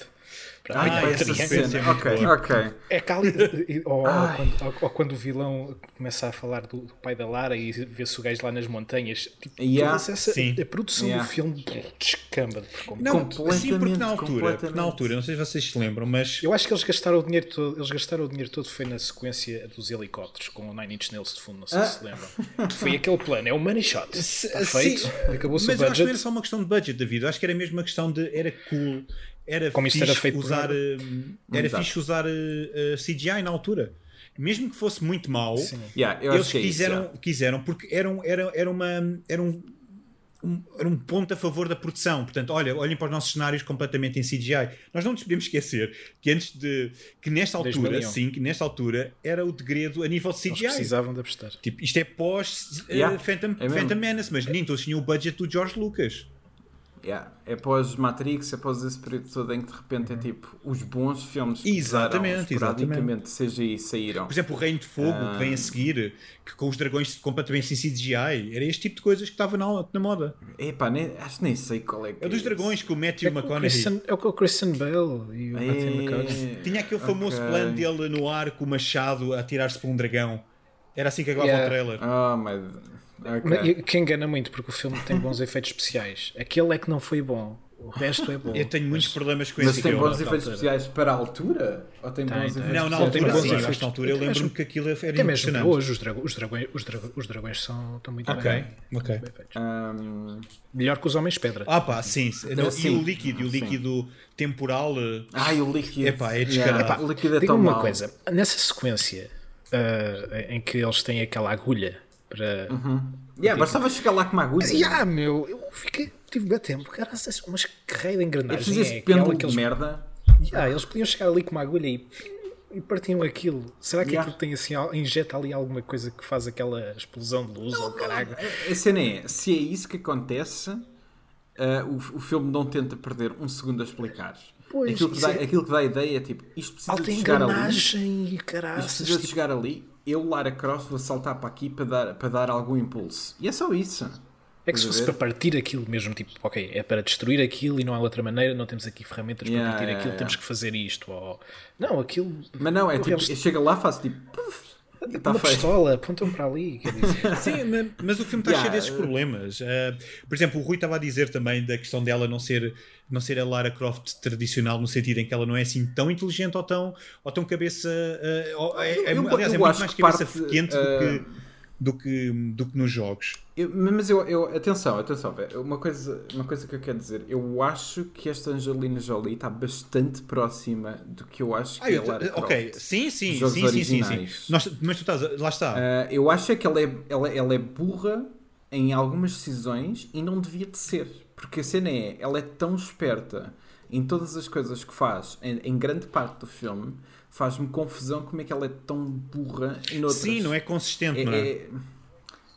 Ah, é essa cena. Ok, ok. É cálida. ou, ou, quando, ou, ou, quando, o vilão começa a falar do, do pai da Lara e vê-se o gajo lá nas montanhas. Tipo, yeah. essa, Sim. A produção yeah. do filme descamba. Não, sim, porque na altura, na altura, não sei se vocês se lembram, mas. Eu acho que eles gastaram o dinheiro todo, eles gastaram o dinheiro todo foi na sequência dos helicópteros com o Nine Inch Nails de fundo, não sei ah. se se lembram. Foi aquele plano, é o money shot. Está feito, acabou-se o budget. Mas acho que não era só uma questão de budget, David. Eu acho que era mesmo uma questão de. Era cool era Como fixe era feito usar, por... Eh, era fixe usar uh, eh, CGI na altura. Mesmo que fosse muito mau, yeah, eles quiseram, é isso, quiseram, porque era, era, era, uma, era um, um, era um ponto a favor da produção. Portanto, olha, olhem para os nossos cenários completamente em CGI. Nós não nos podemos esquecer que antes de. que nesta altura, sim, que nesta altura era o degredo a nível de CGI. Eles precisavam de apostar. Tipo, isto é pós uh, yeah, Phantom, é Phantom Menace, mas nem todos tinham o budget do George Lucas. Yeah. É após Matrix, é após esse período todo em que de repente é tipo os bons filmes que exatamente, exatamente. CGI saíram. Por exemplo, o Reino de Fogo que vem a ah. seguir, que com os dragões completamente sem CGI, era este tipo de coisas que estava na, na moda. Epá, nem, acho que nem sei qual é que é. dos dragões com o Matthew é McConaughey. é com o Christian Bale e o é, Matthew McConaughey. Tinha aquele famoso okay. plano dele no ar com o machado a tirar-se para um dragão. Era assim que acabava yeah. o trailer. Oh, my... Okay. Que engana muito, porque o filme tem bons efeitos especiais. Aquele é que não foi bom. O resto é bom. Eu tenho muitos problemas com mas esse filme. Mas tem bons efeitos especiais para a altura? Ou tem, tem bons tem. efeitos Não, na altura, sim, efeitos. na altura eu lembro-me que aquilo era Até mesmo hoje os, dragões, os, dragões, os, dragões, os dragões são, estão muito okay. bem, okay. bem feitos. Um... Melhor que os homens pedra. Ah pá, sim. Não, sim. E o líquido, o líquido temporal... Ah, o líquido... Epá, é descarado. Yeah. Epá, o líquido é tão uma coisa. Nessa sequência uh, em que eles têm aquela agulha para... Uhum Yeah, bastava chegar lá com uma agulha. Yeah, meu, eu fiquei, tive bem tempo, cara, umas carreira de engrenagem. É pêndulo de merda. Yeah, eles podiam chegar ali com uma agulha e, e partiam aquilo. Será que yeah. aquilo tem assim, injeta ali alguma coisa que faz aquela explosão de luz ou caralho? A cena é, se é isso que acontece, uh, o, o filme não tenta perder um segundo a explicar. Pois, aquilo, que dá, é... aquilo que dá a ideia é tipo, isto precisa de chegar ali. E caraças, isto precisa de tipo... chegar ali eu, Lara Croft, vou saltar para aqui para dar, para dar algum impulso. E é só isso. É que se fosse para partir aquilo mesmo, tipo, ok, é para destruir aquilo e não há outra maneira, não temos aqui ferramentas yeah, para partir yeah, aquilo, yeah. temos que fazer isto. Ou... Não, aquilo. Mas não, é tipo, chega lá, faz tipo. Puff, Tá uma feito. pistola, apontam para ali. Sim, mas, mas, o filme está yeah. cheio desses problemas. Uh, por exemplo, o Rui estava a dizer também da questão dela não ser, não ser a Lara Croft tradicional, no sentido em que ela não é assim tão inteligente ou tão, ou tão cabeça. Uh, é, é, eu, aliás, eu é muito mais cabeça parte, quente uh... do que do que, do que nos jogos. Eu, mas eu, eu, atenção, atenção, uma coisa, uma coisa que eu quero dizer, eu acho que esta Angelina Jolie está bastante próxima do que eu acho que ah, era. Ok, sim, sim, sim, sim, sim, sim, Nós, mas tu estás, lá está. Uh, eu acho é que ela é, ela, ela é burra em algumas decisões e não devia de ser. Porque a cena é, ela é tão esperta em todas as coisas que faz, em, em grande parte do filme, faz-me confusão como é que ela é tão burra em outras. Sim, não é consistente, é, não é? é?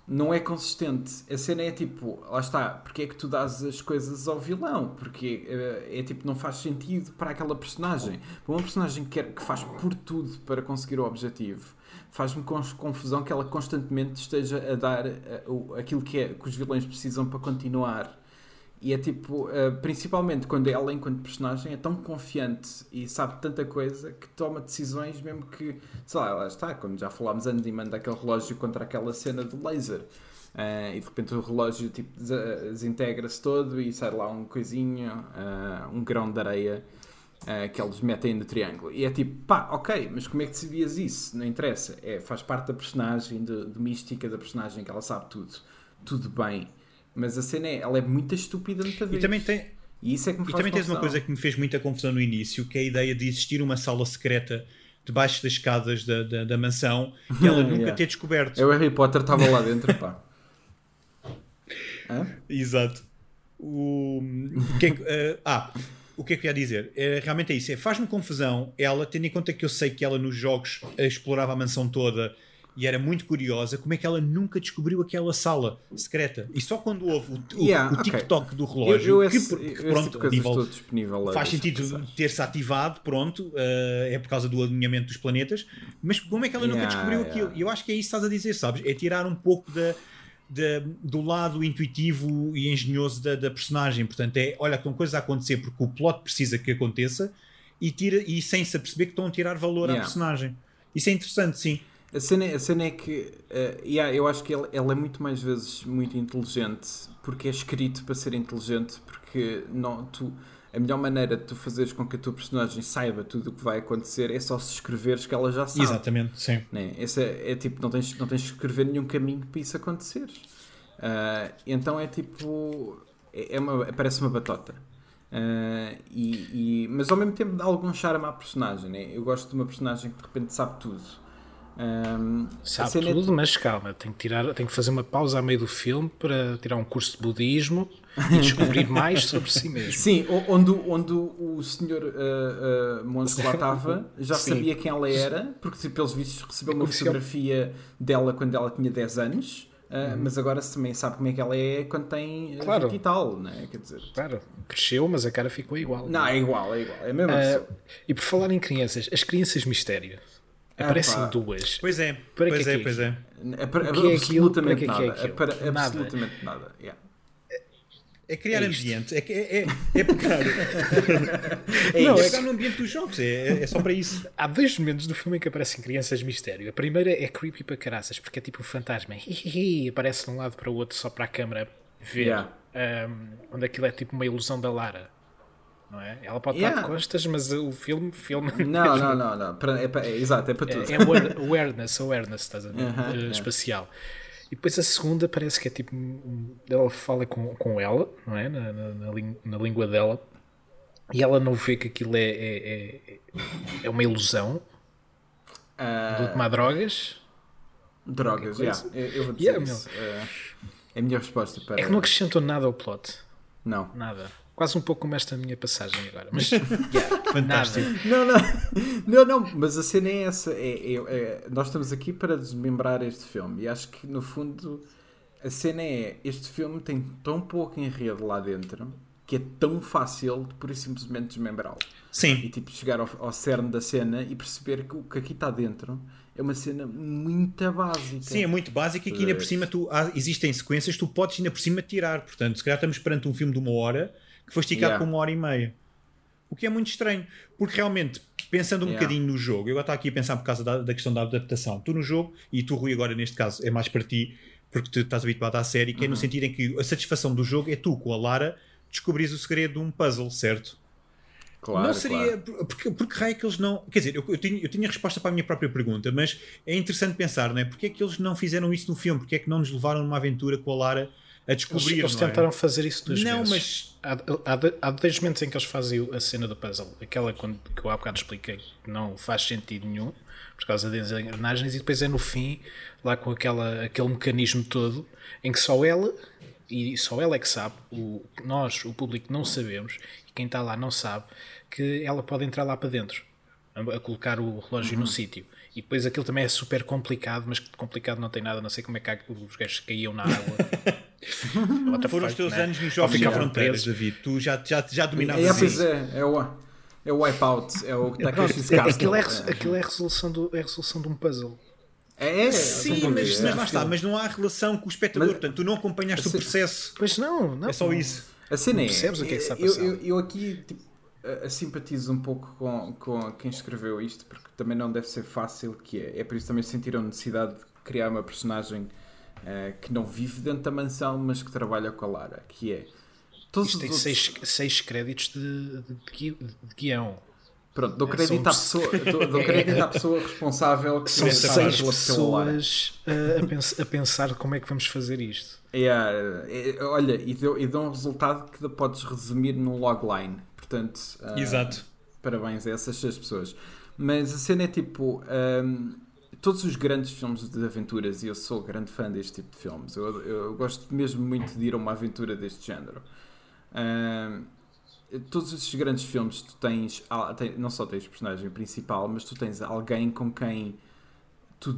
Não é consistente. A cena é tipo, lá está, porque é que tu dás as coisas ao vilão? Porque é, é tipo, não faz sentido para aquela personagem. Para uma personagem que, quer, que faz por tudo para conseguir o objetivo, faz-me confusão que ela constantemente esteja a dar uh, aquilo que, é, que os vilões precisam para continuar e é tipo, uh, principalmente quando ela, enquanto personagem, é tão confiante e sabe tanta coisa que toma decisões, mesmo que, sei lá, lá está, como já falámos antes, e manda aquele relógio contra aquela cena do laser. Uh, e de repente o relógio tipo, desintegra-se todo e sai lá um coisinho, uh, um grão de areia que eles metem no triângulo. E é tipo, pá, ok, mas como é que sabias isso? Não interessa. É, faz parte da personagem, de, de mística da personagem, que ela sabe tudo. Tudo bem mas a cena é, ela é muito estúpida muita vez. E também tem. E isso é que me e faz também tens uma coisa que me fez muita confusão no início, que é a ideia de existir uma sala secreta debaixo das escadas da, da, da mansão que ela nunca yeah. ter descoberto. É o Harry Potter estava lá dentro, pá. Exato. O, que é, uh, ah, o que é que eu ia dizer? É, realmente é isso. É, Faz-me confusão ela, tendo em conta que eu sei que ela nos jogos explorava a mansão toda e era muito curiosa como é que ela nunca descobriu aquela sala secreta. E só quando houve o, yeah, o, o TikTok okay. do relógio, eu, eu esse, que pronto, a nível, faz sentido ter-se ativado, pronto, uh, é por causa do alinhamento dos planetas, mas como é que ela yeah, nunca descobriu yeah. aquilo? E eu acho que é isso que estás a dizer, sabes? É tirar um pouco da. De, do lado intuitivo e engenhoso da, da, personagem. Portanto, é olha, com coisa a acontecer porque o plot precisa que aconteça e, tira, e sem se aperceber que estão a tirar valor yeah. à personagem. Isso é interessante, sim. A cena, a cena é que uh, yeah, eu acho que ele, ele é muito mais vezes muito inteligente porque é escrito para ser inteligente, porque não, tu, a melhor maneira de tu fazeres com que a tua personagem saiba tudo o que vai acontecer é só se escreveres que ela já sabe. Exatamente, sim. Né? Esse é, é, tipo, não tens, não tens de escrever nenhum caminho para isso acontecer. Uh, então é tipo. É, é uma, parece uma batota. Uh, e, e, mas ao mesmo tempo dá algum charme à personagem. Né? Eu gosto de uma personagem que de repente sabe tudo. Um, Sabe tudo, é... mas calma, tenho que, tirar, tenho que fazer uma pausa a meio do filme para tirar um curso de budismo e descobrir mais sobre si mesmo. Sim, onde, onde o senhor uh, uh, monge lá estava já Sim. sabia quem ela era, porque pelos vistos recebeu uma fotografia dela quando ela tinha 10 anos. Uh, Mas agora também sabe como é que ela é quando tem claro. 20 e tal, né? Quer dizer, claro, cresceu, mas a cara ficou igual. Não, é igual, é igual, é mesmo uh, E por falar em crianças, as crianças mistério Aparecem ah, duas. Pois é, para pois que é, é, pois é. é para, que é absolutamente aquilo? nada. É para, nada. absolutamente nada. Yeah. É criar é ambiente, é, é, é, é pegar. é não, é pegar no ambiente dos jogos, é, é só para isso. Há dois momentos do filme em que aparecem crianças mistério. A primeira é creepy para caraças, porque é tipo um fantasma. Aparece de um lado para o outro só para a câmera ver. Yeah. Um, onde aquilo é tipo uma ilusão da Lara não é? Ela pode yeah. estar de costas, mas o filme. filme não, não, não, não. Para, é, para, é, exato, é para tudo. É, é awareness, awareness, estás a ver? Uh -huh, espacial. E depois a segunda parece que é tipo. Ela fala com, com ela, não é? Na, na, na, na língua dela. E ela não vê que aquilo é, é, é, é uma ilusão. Uh... De tomar drogas. Drogas, yeah. eu, eu vou dizer yeah, isso. Uh, é a minha resposta para. É que não acrescentou nada ao plot. Não. Nada. Quase um pouco como esta minha passagem agora. Mas, yeah, fantástico. Não, não, não, não, mas a cena é essa. É, é, é, nós estamos aqui para desmembrar este filme e acho que, no fundo, a cena é: este filme tem tão pouco enredo lá dentro que é tão fácil de por simplesmente desmembrá-lo. Sim. E tipo, chegar ao, ao cerne da cena e perceber que o que aqui está dentro é uma cena muito básica. Sim, é muito básica e que ainda por cima tu, há, existem sequências que tu podes ainda por cima tirar. Portanto, se calhar estamos perante um filme de uma hora que foi esticado yeah. por uma hora e meia. O que é muito estranho, porque realmente, pensando um yeah. bocadinho no jogo, eu agora estou aqui a pensar por causa da, da, questão da adaptação. Tu no jogo, e tu, Rui, agora neste caso, é mais para ti, porque tu estás habituado à série, que uhum. é no uhum. sentido em que a satisfação do jogo é tu, com a Lara, descobris o segredo de um puzzle, certo? Claro, não seria. Claro. Porque, porque raio que eles não. Quer dizer, eu, eu, tinha, eu tinha resposta para a minha própria pergunta, mas é interessante pensar, não é? Porque é que eles não fizeram isso no filme? Porque é que não nos levaram numa aventura com a Lara a descobrir. Eles, eles é? tentaram fazer isso duas não, vezes. Mas... Há, há, há dois momentos em que eles fazem a cena do puzzle. Aquela quando, que eu há bocado expliquei que não faz sentido nenhum por causa das engrenagens, e depois é no fim, lá com aquela, aquele mecanismo todo, em que só ela e só ela é que sabe, o, nós, o público, não sabemos, e quem está lá não sabe, que ela pode entrar lá para dentro a, a colocar o relógio uhum. no sítio. E depois aquilo também é super complicado, mas complicado não tem nada, não sei como é que os gajos caíam na água. Foram os teus né? anos nos Jogos Sem Fronteiras, David. Tu já, já, já dominavas é, isso. É, é, o, é o Wipeout, é o Takeshi's Castle. Aquilo é, aquilo é a resolução, do, é a resolução de um puzzle. É, é, Sim, mas, mas lá está, mas não há relação com o espectador, mas, portanto tu não acompanhaste o processo. Pois não, não. É só isso. A cena é, percebes o que é que está a passar. Eu, eu, eu aqui tipo, simpatizo um pouco com, com quem escreveu isto, porque também não deve ser fácil, que é, é por isso também sentiram necessidade de criar uma personagem uh, que não vive dentro da mansão, mas que trabalha com a Lara, que é... Todos Isto tem outros... seis, seis créditos de, de, de, de guião. Pronto, dou é, crédito, à pessoa, dou, dou crédito à pessoa responsável que São seis pessoas a, a, pensar, a pensar como é que vamos fazer isto. Yeah, é, olha, e deu, e deu um resultado que podes resumir num logline. Portanto, uh, Exato. parabéns a essas seis pessoas. Mas a cena é tipo. Um, todos os grandes filmes de aventuras, e eu sou grande fã deste tipo de filmes, eu, eu gosto mesmo muito de ir a uma aventura deste género. Um, todos esses grandes filmes, tu tens, não só tens personagem principal, mas tu tens alguém com quem tu,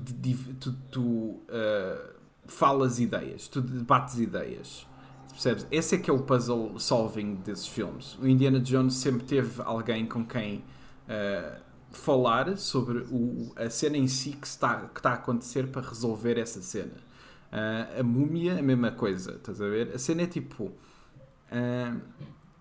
tu, tu uh, falas ideias, tu debates ideias. Percebes? Esse é que é o puzzle solving desses filmes. O Indiana Jones sempre teve alguém com quem uh, falar sobre o, a cena em si que está, que está a acontecer para resolver essa cena. Uh, a múmia, a mesma coisa, estás a ver? A cena é tipo. Uh,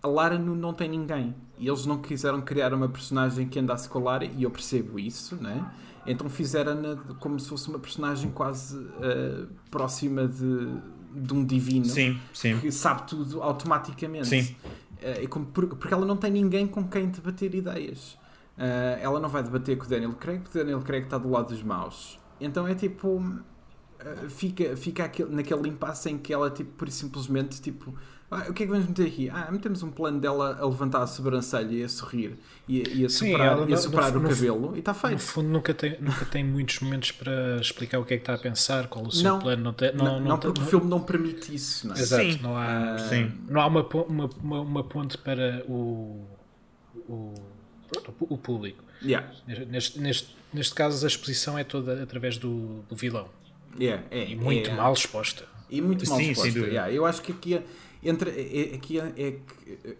a Lara não tem ninguém. E eles não quiseram criar uma personagem que andasse com a Lara, e eu percebo isso, né? Então fizeram-na como se fosse uma personagem quase uh, próxima de, de um divino sim, sim. que sabe tudo automaticamente. Sim. Uh, porque ela não tem ninguém com quem debater ideias. Uh, ela não vai debater com o Daniel Craig, porque o Daniel Craig está do lado dos maus. Então é tipo. fica fica aquele, naquele impasse em que ela, tipo, por simplesmente, tipo ah, o que é que vamos meter aqui? Ah, metemos um plano dela a levantar a sobrancelha e a sorrir e, e a soprar, Sim, e a soprar no, o cabelo no, e está feito. No fundo, nunca tem, nunca tem muitos momentos para explicar o que é que está a pensar, qual o seu não, plano. Não, tem, não, não, não, porque o filme não permite isso. Não é? Exato, Sim. não há, uh, Sim. Não há uma, uma, uma, uma, ponte para o, o, o público. Yeah. Neste, neste, neste caso, a exposição é toda através do, do vilão. Yeah, é, e muito é, mal exposta. E muito mal Sim, exposta. Yeah, eu acho que aqui. É, entre, é, aqui é, é,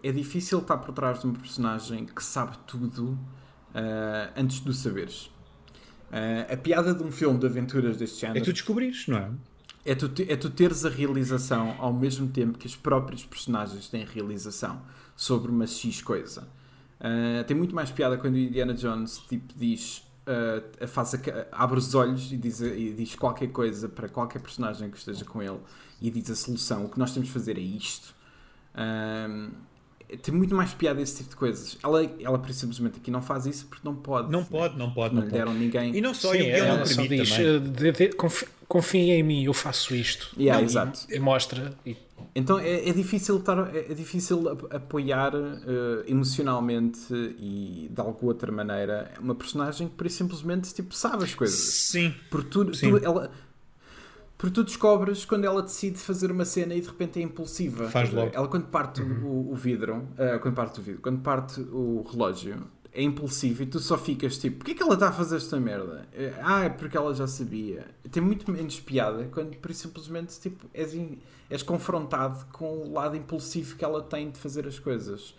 é, difícil estar por trás de um personagem que sabe tudo uh, antes de o saberes. Uh, a piada de um filme de aventuras deste género é tu descobrires, não é? É tu, é tu teres a realização ao mesmo tempo que os próprios personagens têm realização sobre uma X coisa. Uh, tem muito mais piada quando o Indiana Jones tipo, diz uh, faz a, abre os olhos e diz, e diz qualquer coisa para qualquer personagem que esteja com ele e diz a solução. O que nós temos de fazer é isto. Um, tem muito mais piada esse tipo de coisas. Ela, ela simplesmente aqui não faz isso porque não pode. Não pode, não pode. Não, não deram ninguém. E não só, Sim, e não permite diz, também. Confia em mim, eu faço isto. Yeah, exato. E, mostra. E... Então é, é, difícil estar, é, é difícil apoiar uh, emocionalmente e de alguma outra maneira uma personagem que por simplesmente tipo, sabe as coisas. Sim. Por tudo, Sim. Tu, ela, porque tu descobres quando ela decide fazer uma cena e de repente é impulsiva. Faz logo. Ela quando parte uhum. o, o, vidro, uh, quando parte o vidro, quando parte o relógio, é impulsivo e tu só ficas tipo, porquê que ela está a fazer esta merda? Uh, ah, é porque ela já sabia. Tem muito menos piada quando por simplesmente tipo, és, in, és confrontado com o lado impulsivo que ela tem de fazer as coisas.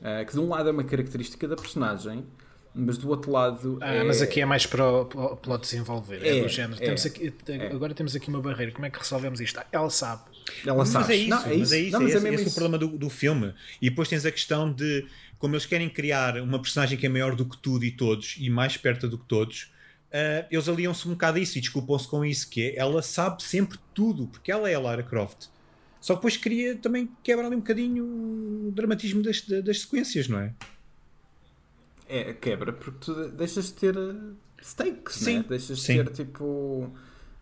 Uh, que de um lado é uma característica da personagem mas do outro lado. Ah, é... mas aqui é mais para o, para o desenvolver. É, é do género. É, temos aqui, é. agora temos aqui uma barreira. Como é que resolvemos isto? Ela sabe. Ela sabe. Mas é isso, não, é mas é isso. Não, mas é, esse, esse é o problema do, do filme. E depois tens a questão de como eles querem criar uma personagem que é maior do que tudo e todos e mais perto do que todos. Uh, eles aliam-se um bocado a isso e desculpam-se com isso, que é, ela sabe sempre tudo, porque ela é a Lara Croft. Só que depois queria também quebrar ali um bocadinho o dramatismo das, das sequências, não é? é quebra porque tu deixas de ter eh, stakes, sim, né? deixas sim. de ter tipo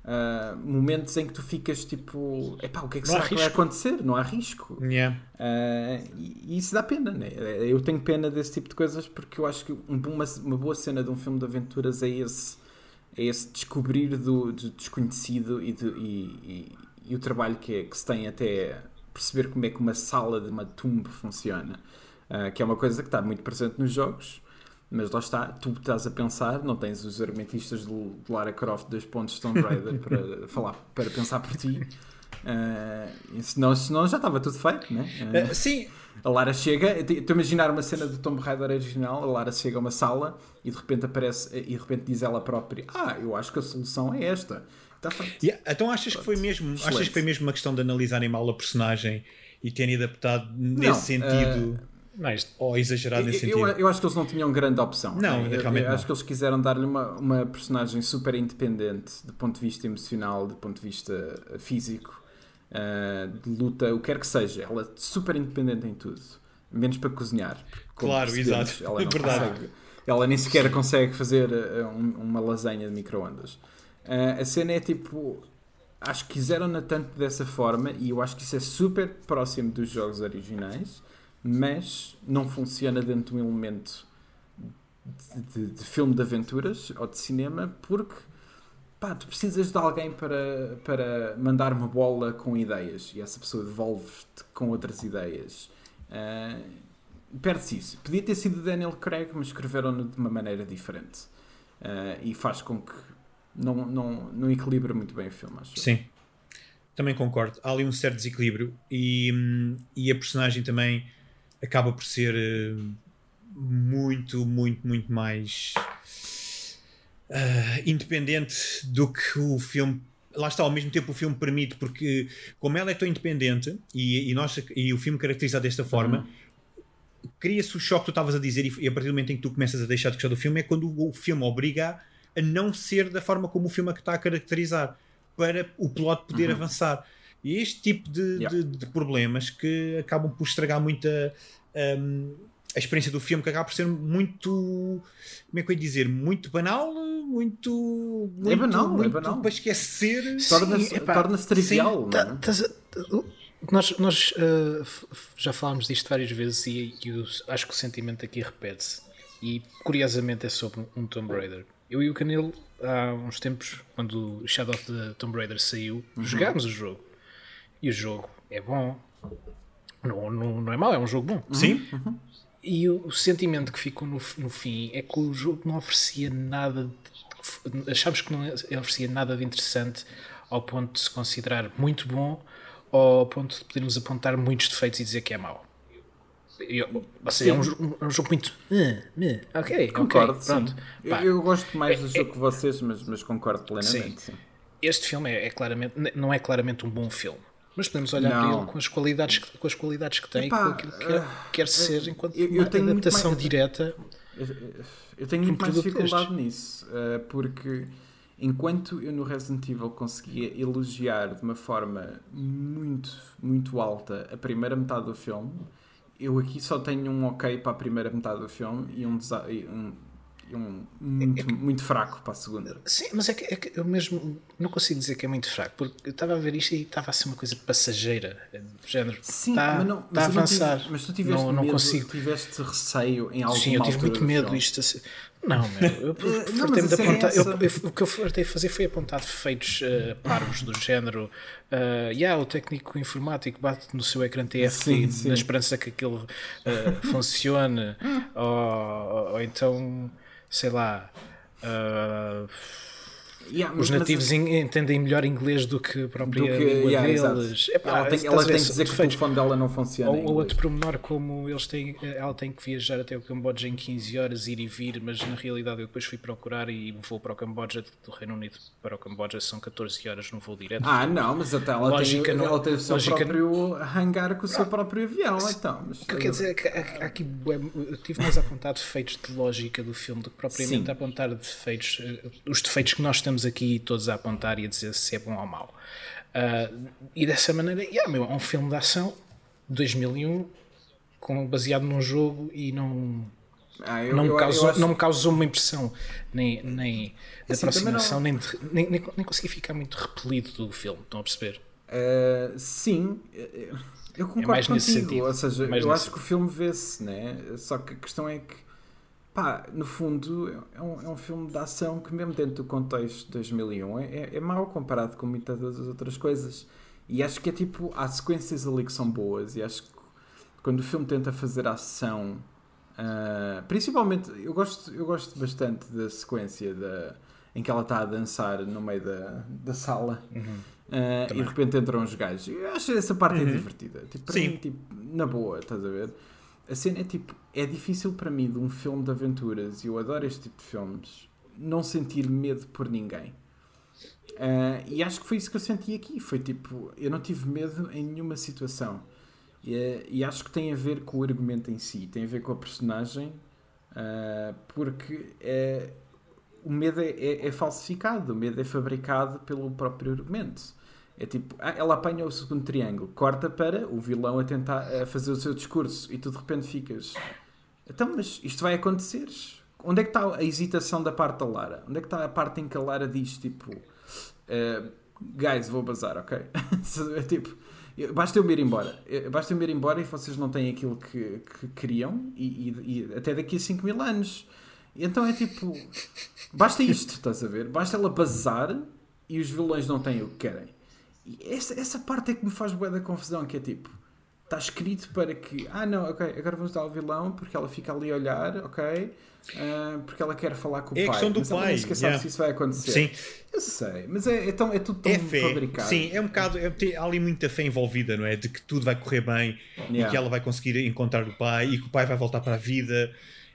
uh, momentos em que tu ficas tipo epá, o que é que não será que vai acontecer? Não há risco. Yeah. Uh, e, e, isso dá pena, né? Eu tenho pena desse tipo de coisas porque eu acho que uma, uma boa cena de um filme de aventuras é esse, é esse descobrir do, do desconhecido e, de, e, e, e, o trabalho que, é, que se tem até perceber como é que uma sala de uma tumba funciona. Uh, que é uma coisa que está muito presente nos jogos, mas lá está, tu estás a pensar, não tens os argumentistas de Lara Croft dois pontos Tomb Raider para falar, para pensar por ti. Uh, senão, senão já estava tudo feito, né? Uh, sim. A Lara chega, estou a imaginar uma cena do Tomb Raider original, a Lara chega a uma sala e de repente aparece, e de repente diz ela própria, ah, eu acho que a solução é esta. Está feito. Yeah, então achas que foi mesmo, achas que foi mesmo uma questão de analisarem mal a personagem e terem adaptado nesse não, sentido? Uh, mais ou exagerado nesse eu, sentido. Eu, eu, acho que eles não tinham grande opção. Não, eu, realmente eu, não. acho que eles quiseram dar-lhe uma, uma personagem super independente do ponto de vista emocional, do ponto de vista eh, físico, uh, de luta, o que quer que seja. Ela é super independente em tudo, menos para cozinhar. Claro, exato. Ela, não Verdade. Consegue, ela nem sequer consegue fazer um, uma lasanha de microondas. Uh, a cena é tipo. Acho que quiseram-na tanto dessa forma e eu acho que isso é super próximo dos jogos originais mas não funciona dentro de um elemento de, de, de, filme de aventuras ou de cinema porque pá, tu precisas de alguém para, para mandar uma bola com ideias e essa pessoa devolve-te com outras ideias. Uh, Perde-se isso. Podia ter sido Daniel Craig, mas escreveram-no de uma maneira diferente. Uh, e faz com que não, não, não equilibre muito bem o filme, acho. Sim. Também concordo. Há ali um certo desequilíbrio e, hum, e a personagem também acaba por ser uh, muito, muito, muito mais uh, independente do que o filme. Lá está, ao mesmo tempo o filme permite, porque como ela é tão independente e, e, nós, e o filme caracteriza desta forma, uhum. cria-se o choque que tu estavas a dizer, e a partir do momento em que tu começas a deixar de gostar do filme, é quando o, filme obriga a não ser da forma como o filme está a caracterizar, para o plot poder uhum. avançar. E este tipo de, yeah. de, de, problemas que acabam por estragar muita. Um, a experiência do filme que acaba por ser muito como é que eu ia dizer muito banal muito, muito é banal muito é banal para esquecer torna-se torna trivial sim, tá, nós, nós uh, já falámos disto várias vezes e, e eu acho que o sentimento aqui repete-se. E curiosamente é sobre um Tomb Raider. Eu e o Canelo, há uns tempos, quando o Shadow of the Tomb Raider saiu, uhum. jogámos o jogo. E o jogo é bom. Não, não, não é mau, é um jogo bom. Sim. Uhum. E o, o, sentimento que ficou no, no fim é que o jogo não oferecia nada. De, achámos que não oferecia nada de interessante ao ponto de se considerar muito bom ao ponto de podermos apontar muitos defeitos e dizer que é mau. Eu, ou seja, é um, um, jogo muito. Uh, uh, ok, concordo. Okay, pronto. Eu, eu, gosto mais do é, jogo é, que vocês, mas, mas concordo plenamente. Sim. sim. Este filme é, é, claramente, não é claramente um bom filme. Mas podemos olhar não. para ele com as qualidades que, com as qualidades que tem, Epá, com aquilo que quer, uh, quer ser, enquanto eu, eu tenho adaptação mais, direta. Eu, tenho muito mais dificuldade nisso, uh, porque Enquanto eu no Resident Evil conseguia elogiar de uma forma muito, muito alta a primeira metade do filme, eu aqui só tenho um ok para a primeira metade do filme e um, um, um muito, é que, muito fraco para a segunda. Sim, mas é que, é que, eu mesmo não consigo dizer que é muito fraco, porque eu estava a ver isto e estava a ser uma coisa passageira, do género. Sim, está, mas não, está a avançar. Tive, mas tu tiveste, não, medo, consigo. tiveste receio em alguma Sim, eu tive muito medo isto. Assim, não, meu, eu, não, de apontar, é eu, eu, o que eu fartei fazer foi apontar defeitos uh, parvos do género. Uh, yeah, o técnico informático bate no seu ecrã TFT na esperança que aquilo uh, funcione, ou, ou, então, sei lá. Uh, Yeah, Os nativos mas... entendem melhor inglês do que a própria do que, língua yeah, deles. Epá, ela tem, ela tem que dizer que o telefone dela não funciona. Ou, ou outro pormenor, como eles têm, ela tem que viajar até o Camboja em 15 horas, ir e vir, mas na realidade eu depois fui procurar e vou para o Camboja, do Reino Unido para o Camboja são 14 horas no voo direto. Ah, não, mas até ela, lógica tem, não, ela tem o seu próprio hangar com o seu ah, próprio avião. Então, mas, o que quer dizer é que há aqui, eu tive mais a apontar defeitos de lógica do filme do que propriamente a apontar defeitos, eh, os defeitos que nós temos estamos aqui todos a apontar e a dizer se é bom ou mau. Uh, e dessa maneira, yeah, meu, é um filme de ação de 2001 com, baseado num jogo e não. Ah, eu, não, me causou, acho... não me causou uma impressão nem, nem de assim, aproximação, não... nem, de, nem, nem, nem, consegui ficar muito repelido do filme. Estão a perceber? Uh, sim, eu concordo é contigo. Ou seja, mais eu acho sentido. que o filme vê-se, né? só que a questão é que pá, no fundo é um, é um filme de ação que mesmo dentro do contexto de 2001 é, é, é mau comparado com muitas das outras coisas e acho que é tipo, há sequências ali que são boas e acho que quando o filme tenta fazer ação uh, principalmente, eu gosto, eu gosto bastante da sequência da, em que ela está a dançar no meio da, da sala uhum. uh, e de repente entram os gajos eu acho essa parte uhum. é divertida tipo, Sim. Mim, tipo, na boa, estás a ver? A cena é tipo, é difícil para mim de um filme de aventuras, e eu adoro este tipo de filmes, não sentir medo por ninguém. Uh, e acho que foi isso que eu senti aqui. Foi tipo, eu não tive medo em nenhuma situação. E, e acho que tem a ver com o argumento em si, tem a ver com a personagem, uh, porque é, o medo é, é, é, falsificado, o medo é fabricado pelo próprio argumento. É tipo, ah, ela apanha o segundo triângulo, corta para o vilão a tentar a fazer o seu discurso e tu de repente ficas. Então, mas isto vai acontecer? Onde é que está a hesitação da parte da Lara? Onde é que está a parte em que a Lara diz tipo, uh, guys, vou bazar, ok? tipo, basta eu me ir embora. Basta eu me ir embora e vocês não têm aquilo que, que queriam e, e, e até daqui a 5 mil anos. Então é tipo, basta isto, estás a ver? Basta ela bazar e os vilões não têm o que querem. E essa, essa parte é que me faz boa da confusão, que é tipo, está escrito para que, ah não, ok, agora vamos dar ao vilão porque ela fica ali a olhar, ok, uh, porque ela quer falar com o é pai. É questão do mas pai. Ela yeah. se isso vai acontecer. Sim. Eu sei, mas é, é, tão, é tudo tão é fé. fabricado. Sim, é um bocado, é, há ali muita fé envolvida, não é? De que tudo vai correr bem yeah. e que ela vai conseguir encontrar o pai e que o pai vai voltar para a vida,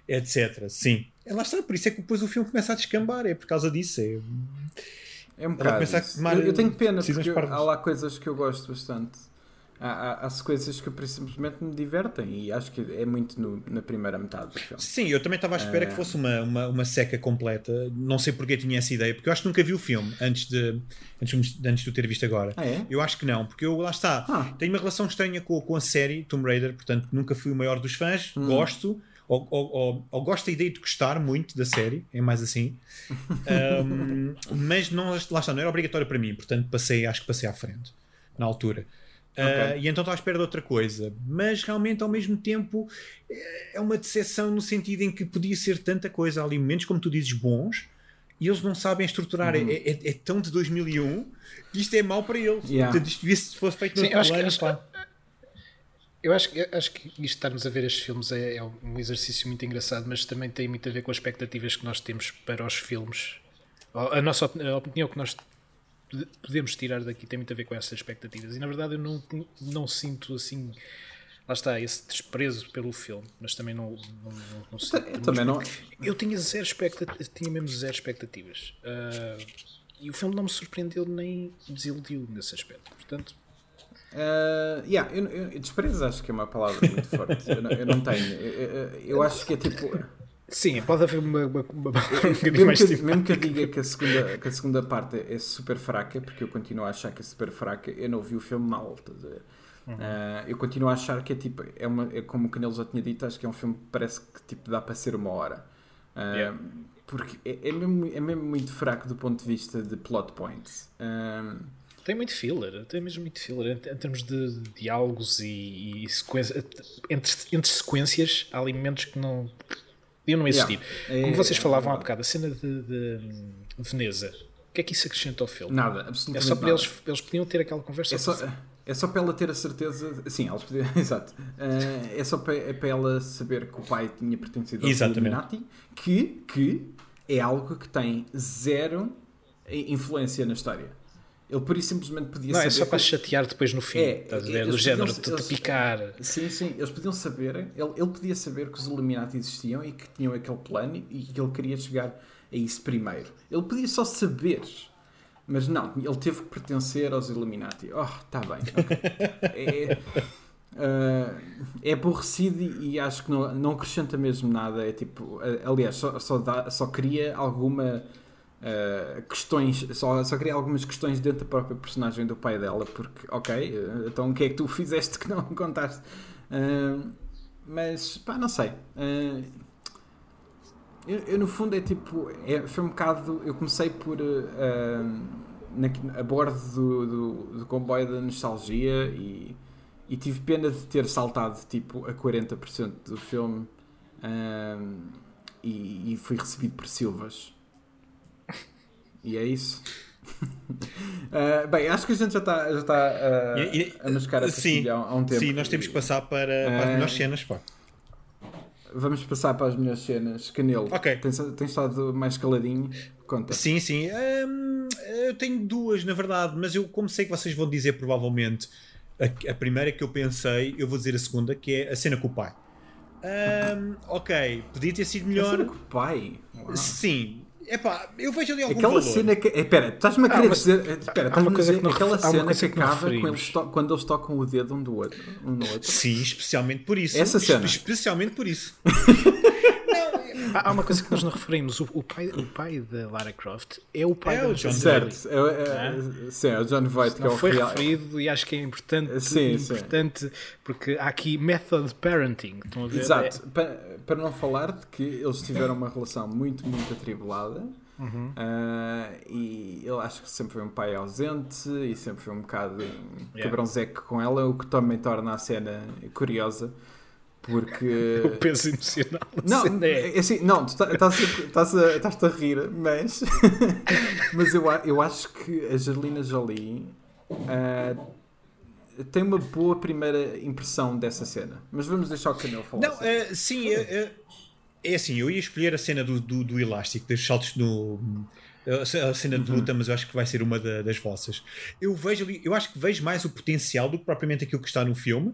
etc. Sim. É lá está, por isso é que depois o filme começa a descambar, é por causa disso. É é um bocado. Eu, eu, tenho pena porque eu, há lá coisas que eu gosto bastante. há, há, sequências que simplesmente me divertem e acho que é muito no, na primeira metade do filme. Sim, eu também estava à espera uh... que fosse uma, uma, uma, seca completa. Não sei porque tinha essa ideia, porque eu acho que nunca vi o filme antes de, antes, antes de o ter visto agora. Ah, é? Eu acho que não, porque eu lá está. Ah. Tenho uma relação estranha com, com a série Tomb Raider, portanto nunca fui o maior dos fãs, hum. gosto. Ou, ou, ou, gosto da ideia de gostar muito da série, é mais assim, um, mas não, lá está, não era obrigatório para mim, portanto passei, acho que passei à frente na altura. Okay. Uh, e então estou à espera de outra coisa. Mas realmente, ao mesmo tempo, é uma decepção no sentido em que podia ser tanta coisa ali, momentos, como tu dizes, bons, e eles não sabem estruturar. Uhum. É, é, é, tão de 2001 que isto é mau para eles. Yeah. Portanto, isto se fosse feito no Sim, eu acho, que, acho, eu acho, acho que isto estarmos a ver estes filmes é, é um exercício muito engraçado, mas também tem muito a ver com as expectativas que nós temos para os filmes. A nossa a opinião que nós podemos tirar daqui tem muito a ver com essas expectativas. E na verdade eu não, não sinto assim. Lá está, esse desprezo pelo filme, mas também não, não, não, não sinto. Eu, também não... eu tinha zero expectativas, tinha mesmo zero expectativas. Uh, e o filme não me surpreendeu nem desiludiu nesse aspecto. Portanto, Uh, yeah, eu, eu, desprezo acho que é uma palavra muito forte. Eu não, eu não tenho. Eu, eu, acho que é tipo. Sim, pode haver uma, uma, uma mesmo, mais que, tipo mesmo que eu diga que a, segunda, que a segunda parte é super fraca, porque eu continuo a achar que é super fraca, eu não vi o filme mal. Uhum. Uh, eu continuo a achar que é tipo, é, uma, é como o Canelo já tinha dito, acho que é um filme que parece que tipo, dá para ser uma hora. Uh, yeah. Porque é, é, mesmo, é mesmo muito fraco do ponto de vista de plot points. Uh, tem muito filler, tem mesmo muito filler em, em termos de, diálogos e, e sequência, entre, entre sequências há alimentos que não eu não existir. Yeah. Como vocês é, falavam há bocado, a cena de, de, Veneza, o que é que isso acrescenta ao filme? Nada, absolutamente É só para eles, eles podiam ter aquela conversa. É só, é só para ela ter a certeza. Sim, eles podiam, exato. Uh, é só para, é para ela saber que o pai tinha pertencido ao Illuminati, que, que é algo que tem zero influência na história. Ele por isso simplesmente podia não, saber. é só para que... chatear depois no fim. É, estás ver? Do género de te picar. Sim, sim. Eles podiam saber. Ele, ele podia saber que os Illuminati existiam e que tinham aquele plano e que ele queria chegar a isso primeiro. Ele podia só saber. Mas não, ele teve que pertencer aos Illuminati. Oh, está bem. Okay. é, uh, é aborrecido e acho que não, não acrescenta mesmo nada. É tipo, aliás, só, só, dá, só cria alguma uh, questões, só, só queria algumas questões dentro da própria personagem do pai dela, porque, ok, uh, então o que é que tu fizeste que não contaste? Uh, mas, pá, não sei. Eu, eu, no fundo é tipo, é, foi um bocado, eu comecei por na, a bordo do, do, do, comboio da nostalgia e, e tive pena de ter saltado tipo a 40% do filme e, e fui recebido por Silvas e é isso. uh, bem, acho que a gente já está já está, uh, e, a mascar a sim, há, há um tempo. Sim, nós temos que passar para, para as melhores cenas, pá. Vamos passar para as melhores cenas. Canelo, ok tens, tens estado mais caladinho? Conta. Sim, sim. Um, eu tenho duas, na verdade, mas eu, como sei que vocês vão dizer provavelmente a, a primeira que eu pensei, eu vou dizer a segunda, que é a cena com o pai. Um, ok, podia ter sido melhor. A cena com o pai? Uau. Sim, Epá, eu vejo ali algum Aquela valor. cena que. Espera, estás-me a querer ah, dizer. Espera, estás-me a dizer que aquela cena que, que acaba eles quando eles tocam o dedo um, do outro, um no outro. Sim, especialmente por isso. Essa cena. Especialmente por isso. Há uma coisa que nós não referimos: o, o, pai, o pai da Lara Croft é o pai é da John Certo, é, é, é, sim, é o John Voight que é o foi real. referido e acho que é importante, sim, importante sim. porque há aqui method parenting. Estão a ver? Exato, para, para não falar de que eles tiveram uma relação muito, muito atribulada. Uhum. Uh, e ele acho que sempre foi um pai ausente e sempre foi um bocado yeah. cabrãozeco com ela, o que também torna a cena curiosa. Porque. O peso emocional. Não, é. é assim, não, tu tá, estás a, a rir, mas. mas eu, eu acho que a Angelina Jolie uh, tem uma boa primeira impressão dessa cena. Mas vamos deixar o Canel falar. Não, uh, sim, é, é assim, eu ia escolher a cena do, do, do elástico, dos saltos no. A cena de luta, uhum. mas eu acho que vai ser uma da, das vossas. Eu vejo ali, eu acho que vejo mais o potencial do que propriamente aquilo que está no filme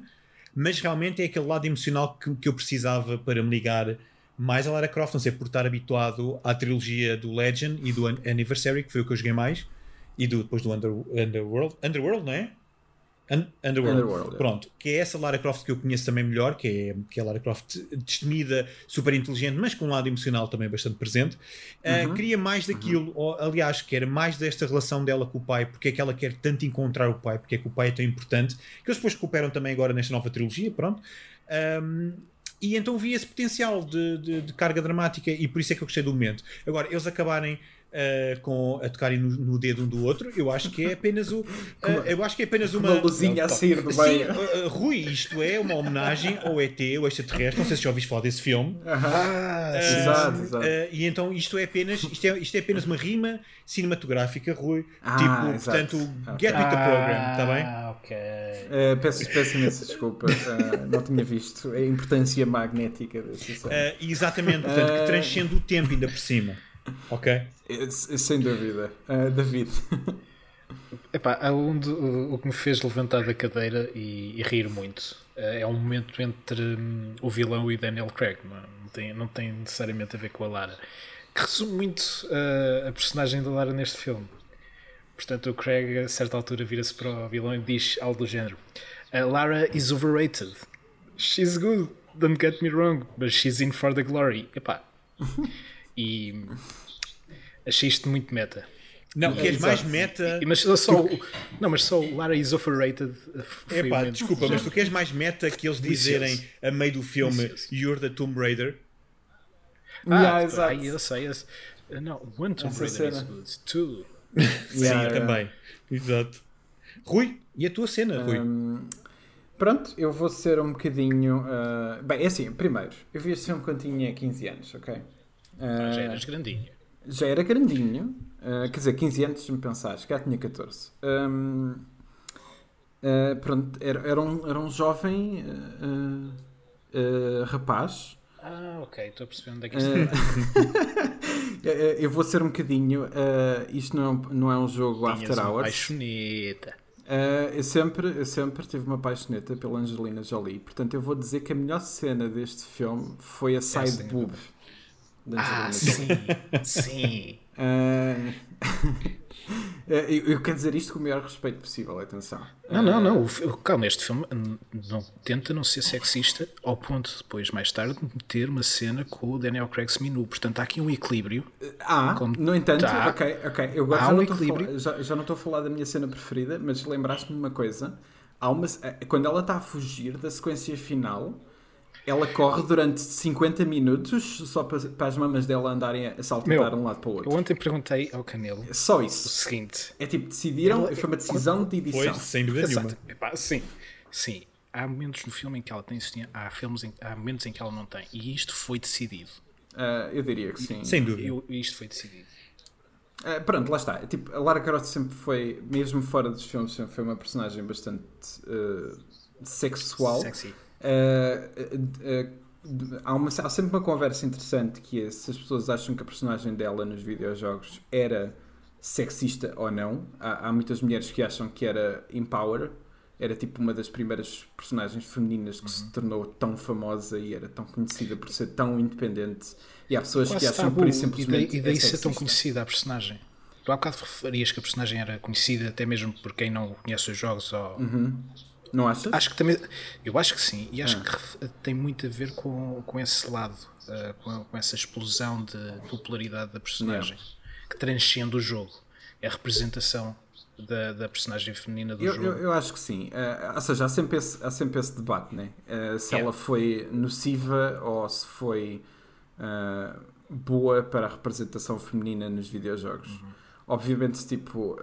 mas realmente é aquele lado emocional que, que eu precisava para me ligar mais a Lara Croft, não sei, por estar habituado à trilogia do Legend e do Anniversary, que foi o que eu joguei mais, e do, depois do Under, Underworld. Underworld, não é? Underworld. Underworld Pronto, que é essa Lara Croft que eu conheço também melhor, que é, que é a Lara Croft destemida, super inteligente, mas com um lado emocional também bastante presente. Uh, queria mais daquilo, uhum. ou, aliás, quer mais desta relação dela com o pai, porque é que ela quer tanto encontrar o pai, porque é que o pai é tão importante, que eles depois cooperam também agora nesta nova trilogia, pronto. Um, e então vi esse potencial de, de, de, carga dramática e por isso é que eu gostei do momento. Agora, eles acabarem uh, com, a tocarem no, no, dedo um do outro, eu acho que é apenas o. Uh, eu acho que é apenas uma. Uma luzinha a sair do meio. Uh, Rui, isto é uma homenagem ao ET, o extraterrestre. Não sei se já ouviste falar desse filme. Ah, exato, exato. e então isto é apenas isto é, isto é apenas uma rima cinematográfica, Rui. Ah, tipo, exato. portanto, get with the program, está bem? Ah, ok. peço, peço imensa desculpa, não tinha visto a importância magnética desse cena. exatamente, portanto, que transcende o tempo ainda por cima. Ok? Sem dúvida. Uh, David. Epá, onde, o, o que me fez levantar da cadeira e, e rir muito uh, é um momento entre um, o vilão e Daniel Craig. Não, não, tem, não tem necessariamente a ver com a Lara. Que resume muito uh, a personagem da Lara neste filme. Portanto, o Craig, a certa altura, vira-se para o vilão e diz algo do género: Lara is overrated. She's good, don't get me wrong, but she's in for the glory. Epá. E achei isto muito meta. Não, que és mais meta. Mas só, tu... não, mas só o Lara is overrated. Epá, desculpa, mas tu queres mais meta que eles dizerem a meio do filme You're the Tomb Raider? Ah, yeah, exato. eu sei. Eu, não, One Tomb Essa Raider cena. is good. Two. Sim, yeah, também. Exato. Rui, e a tua cena, Rui? Um, pronto, eu vou ser um bocadinho. Uh... Bem, é assim, primeiro, eu vi este filme quando tinha 15 anos, ok? Uh, já eras grandinho. Já era grandinho. Uh, quer dizer, 15 anos, se me pensares, já tinha 14. Um, uh, pronto, era, era, um, era um jovem rapaz. Ah, ok, estou a perceber onde é que isto Eu vou ser um bocadinho. isto não, é não é um jogo Tinhas After Hours. Paixoneta. Uh, eu, sempre, eu sempre tive uma paixoneta pela Angelina Jolie, portanto eu vou dizer que a melhor cena deste filme foi a side é boob ah, sim, sim. Uh, eu, quero dizer isto com o maior respeito possível, atenção. Não, não, não. Calma, este filme não, tenta não ser sexista ao ponto de depois, mais tarde, ter uma cena com o Daniel Craig seminu. Portanto, há aqui um equilíbrio. Ah, como... no entanto, tá. ok, ok. Eu há já, um não equilíbrio. Falar, já, já, não estou a falar da minha cena preferida, mas lembraste-me de uma coisa. Há uma, quando ela está a fugir da sequência final ela corre durante 50 minutos só para, para as mamas dela andarem a saltar de um lado para o outro. Eu ontem perguntei ao Canelo é só isso. o seguinte: é tipo, decidiram, ela, foi uma decisão de edição. Foi, sem dúvida nenhuma. Epá, sim, sim. Há momentos no filme em que ela tem há, filmes em, há momentos em que ela não tem, e isto foi decidido. Uh, eu diria que sim. Sem dúvida. Eu, isto foi decidido. Uh, pronto, lá está. Tipo, a Lara Croft sempre foi, mesmo fora dos filmes, sempre foi uma personagem bastante uh, sexual. Sexy. Uh, uh, há, uma, há sempre uma conversa interessante que é se as pessoas acham que a personagem dela nos videojogos era sexista ou não. Há, há muitas mulheres que acham que era empower, era tipo uma das primeiras personagens femininas que uhum. se tornou tão famosa e era tão conhecida por ser tão independente. E há pessoas Quase que acham por isso simplesmente. E daí, e daí é ser tão conhecida a personagem. Tu há bocado referias que a personagem era conhecida até mesmo por quem não conhece os jogos ou. Uhum. Não achas? Acho que também. Eu acho que sim. E acho ah. que tem muito a ver com, com esse lado, uh, com, com, essa explosão de popularidade da personagem não. que transcende o jogo. É a representação da, da personagem feminina do eu, jogo. Eu, eu, acho que sim. Uh, ou seja, há sempre esse, há sempre esse debate, né? Uh, se ela foi nociva ou se foi boa para a representação feminina nos videojogos. Uhum. Obviamente, tipo,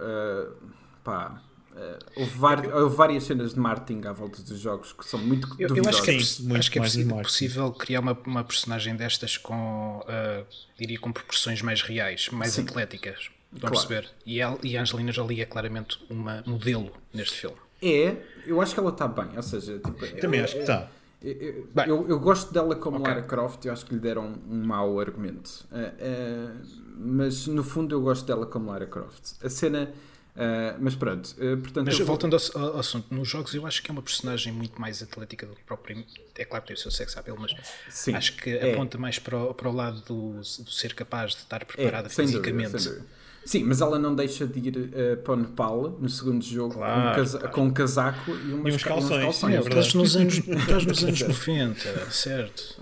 pá Uh, houve, houve, várias cenas de marketing à volta dos jogos que são muito eu, eu acho que é, Sim, acho que é possível, possível, criar uma, uma personagem destas com, uh, diria, com proporções mais reais, mais Sim. atléticas. Vão claro. perceber? E, ela, e a Angelina Jolie é claramente uma modelo neste filme. É, eu acho que ela está bem. Ou seja, tipo, também eu, acho que está. Eu, eu, eu, gosto dela como okay. Lara Croft, eu acho que lhe deram um mau argumento. Uh, uh, mas no fundo eu gosto dela como Lara Croft. A cena Uh, mas pronto, uh, portanto. Mas voltando ao, ao, assunto, nos jogos eu acho que é uma personagem muito mais atlética do que propriamente. É claro que tem o seu sex appeal, mas Sim, acho que é. aponta mais para o, para o lado do, do, ser capaz de estar preparada é, fisicamente. Dúvida, Sim, mas ela não deixa de ir uh, para o Nepal no segundo jogo claro, com, um casa claro. com, um casaco e, umas, e uns calções. Uns calções. É, estás nos anos, estás nos anos 90, certo.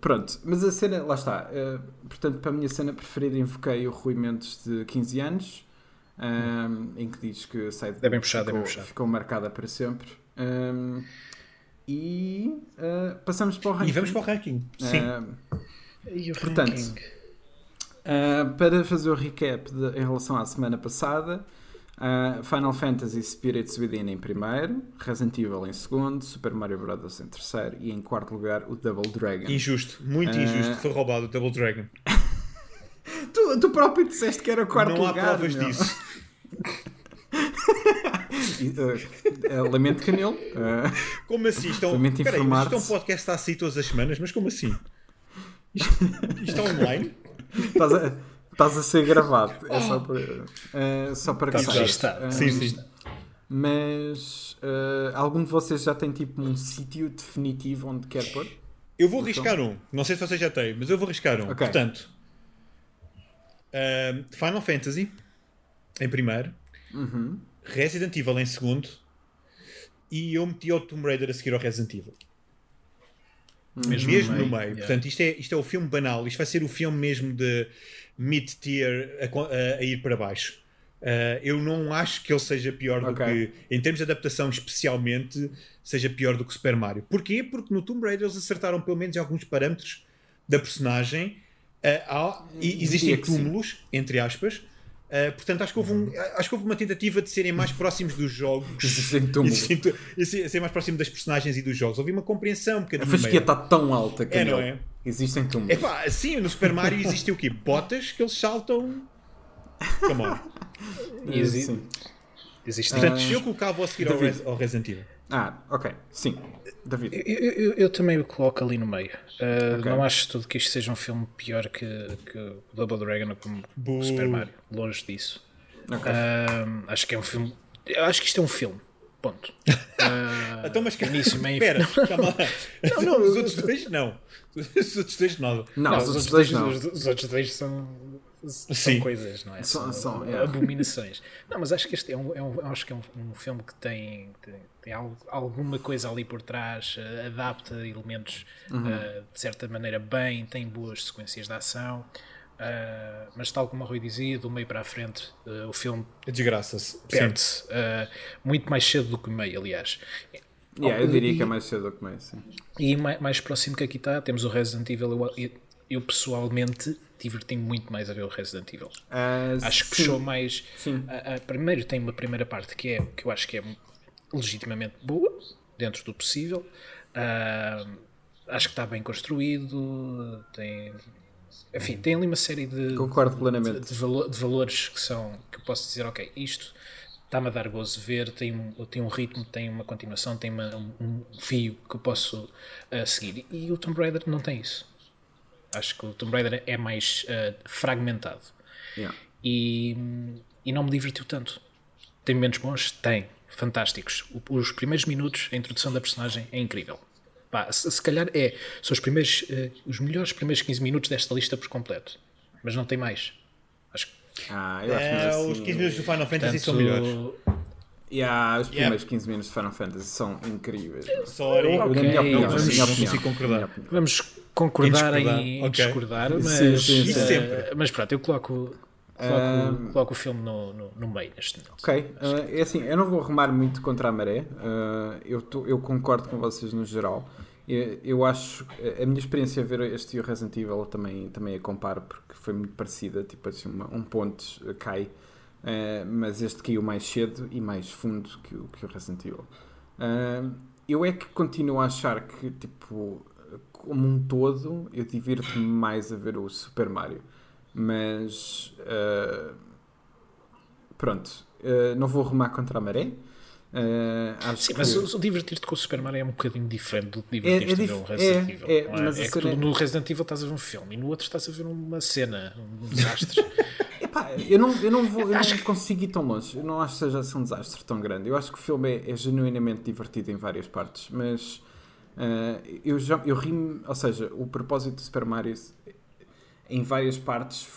pronto, mas a cena, lá está. Uh, portanto, para a minha cena preferida, invoquei o Rui Mendes de 15 anos, um, em que diz que a site é puxado, ficou, puxado. ficou marcada para sempre. Um, e uh, passamos para o ranking. E vamos para o ranking. Sim. E o portanto, ranking? Uh, para fazer o recap de, em relação à semana passada, uh, Final Fantasy Spirits Within em primeiro, Resident Evil em segundo, Super Mario Bros. em terceiro e em quarto lugar o Double Dragon. Injusto, muito uh, injusto. Foi roubado o Double Dragon. tu, tu próprio disseste que era o quarto Não lugar. Não há provas meu. disso. lamento canelo. como assim? Estão, lamento peraí, isto é um podcast assim todas as semanas, mas como assim? Isto, isto é online? Estás a, estás a ser gravado. É só para, uh, só para Está registado. Uh, sim, sim. Mas uh, algum de vocês já tem tipo um sítio definitivo onde quer pôr? Eu vou arriscar um. Não sei se vocês já têm, mas eu vou arriscar um. Okay. Portanto, uh, Final Fantasy em primeiro, uhum. Resident Evil em segundo e eu meti o Tomb Raider a seguir ao Resident Evil. Mesmo, mesmo, no meio. meio. Yeah. Portanto, isto é, isto é o filme banal. Isto vai ser o filme mesmo de mid-tier a, a, a, ir para baixo. Uh, eu não acho que ele seja pior okay. do que, em termos de adaptação especialmente, seja pior do que Super Mario. Porquê? Porque no Tomb Raider eles acertaram pelo menos alguns parâmetros da personagem. Uh, há, existem túmulos, entre aspas, Uh, portanto, acho que, houve um, acho que houve uma tentativa de serem mais próximos dos jogos e ser mais próximo das personagens e dos jogos. Houve uma compreensão um A fasquia está tão alta que é, não é? existem túmulos. Epá, sim, no Super Mario existe o quê? Botas que eles saltam. Come on. Existe. Existe. Portanto, uh, eu colocava a seguir ao, Res, ao Resident Evil. Ah, ok. Sim. David. Eu, eu, eu, também o coloco ali no meio. Uh, okay. Não acho tudo que isto seja um filme pior que, que o Double Dragon como o Super Mario. Longe disso. Okay. Uh, acho que é um filme. Eu acho que isto é um filme. Ponto. Uh, então, mas início, meio Espera, calma lá. Não, não, os outros dois não. Os outros dois. Não, não os, outros dois, não. Os, os outros dois são são Sim. coisas, não é? São, são, são abominações. Não, mas acho que este é um, é um acho que é um, um filme que tem, tem, tem, alguma coisa ali por trás, uh, adapta elementos uhum. uh, de certa maneira bem, tem boas sequências de ação. Uh, mas tal como a Rui dizia, do meio para a frente, o filme desgraça-se perde-se muito mais cedo do que o meio, aliás. Yeah, eu diria e, que é mais cedo do que meio, sim. E mais, mais próximo que aqui está, temos o Resident Evil. Eu, pessoalmente diverti-me muito mais a ver o Resident Evil. Uh, acho que fechou mais. Sim. Uh, uh, primeiro tem uma primeira parte que é que eu acho que é legitimamente boa, dentro do possível. acho que está bem construído, tem. Enfim, tem ali uma série de, Concordo plenamente. de, de, valo, de valores que são que eu posso dizer, ok, isto está-me a dar gozo ver, tem um, tem um ritmo, tem uma continuação, tem uma, um, um, fio que eu posso uh, seguir. E o Tomb Raider não tem isso. Acho que o Tomb Raider é mais uh, fragmentado. Yeah. E, e não me divertiu tanto. Tem momentos bons? Tem. Fantásticos. O, os primeiros minutos, a introdução da personagem é incrível. Pá, se, se, calhar é, são os, primeiros, uh, os melhores primeiros 15 minutos desta lista por completo. Mas não tem mais. Acho que. Ah, eu acho é, assim, os 15 minutos do Final Fantasy são melhores. Yeah, os primeiros yep. 15 minutos de Final Fantasy são incríveis. Sorry, okay. minha opinião, vamos, minha opinião. concordar. Vamos concordar em discordar, em okay. discordar mas, sim, sim, sim. Uh, mas pronto, eu coloco, coloco, um, coloco o filme no, no, no meio neste momento. Ok, uh, é assim, eu não vou remar muito contra a maré, uh, eu, tô, eu concordo com vocês no geral. Eu, eu, acho, a minha experiência a ver este e o Resident Evil também, também a comparo porque foi muito parecida, tipo assim, uma, um ponto cai Uh, mas este caiu mais cedo e mais fundo que, que o Resident Evil. Uh, eu é que continuo a achar que, tipo, como um todo, eu divirto-me mais a ver o Super Mario. Mas, uh, pronto, não vou arrumar contra a maré. Sim, que... mas o, o divertir-te com o Super Mario é um bocadinho diferente do que divertir-te é, é dif... ver o Resident é, Evil. É, é? Mas é que tu, no Resident Evil estás a ver um filme e no outro estás a ver uma cena, um desastre. Epá, eu não, eu não, vou, eu não que... consigo ir tão longe. Eu não acho que seja assim um desastre tão grande. Eu acho que o filme é, é genuinamente divertido em várias partes, mas uh, eu, já, eu rimo. Ou seja, o propósito do Super Mario em várias partes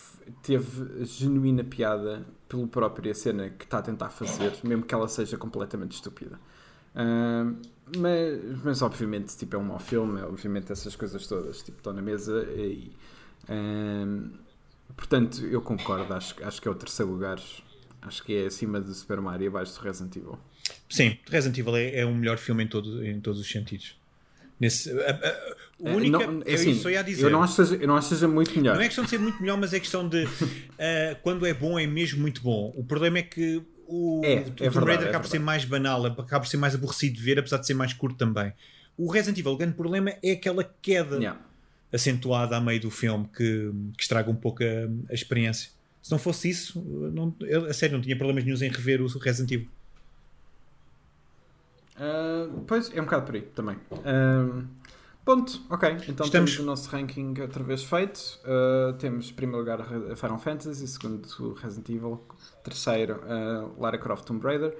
teve genuína piada pela própria cena que está a tentar fazer, mesmo que ela seja completamente estúpida. Uh, mas, mas obviamente tipo, é um mau filme, obviamente essas coisas todas tipo, estão na mesa e uh, portanto eu concordo, acho, acho que é o terceiro lugar, acho que é acima do Super Mario e abaixo do Resident Evil. Sim, Resident Evil é, é o melhor filme em, todo, em todos os sentidos. Nesse, a, a, a é, única, não, é assim, eu, ia dizer, eu, não acho seja, eu não acho que seja muito melhor. Não é questão de ser muito melhor, mas é questão de uh, quando é bom, é mesmo muito bom. O problema é que o, é, o Tomb é Raider é acaba por ser mais banal, acaba por ser mais aborrecido de ver, apesar de ser mais curto também. O Resident Evil, o grande problema é aquela queda yeah. acentuada a meio do filme que, que estraga um pouco a, a, experiência. Se não fosse isso, não, eu, a sério, não tinha problemas nenhum em rever o Resident Evil. Uh, pois, é um bocado por aí também. Uh, ponto, ok. Então Estamos... temos o nosso ranking outra vez feito. Uh, temos, em primeiro lugar, Final Fantasy, segundo, Resident Evil, terceiro, Lara Croft Tomb Raider,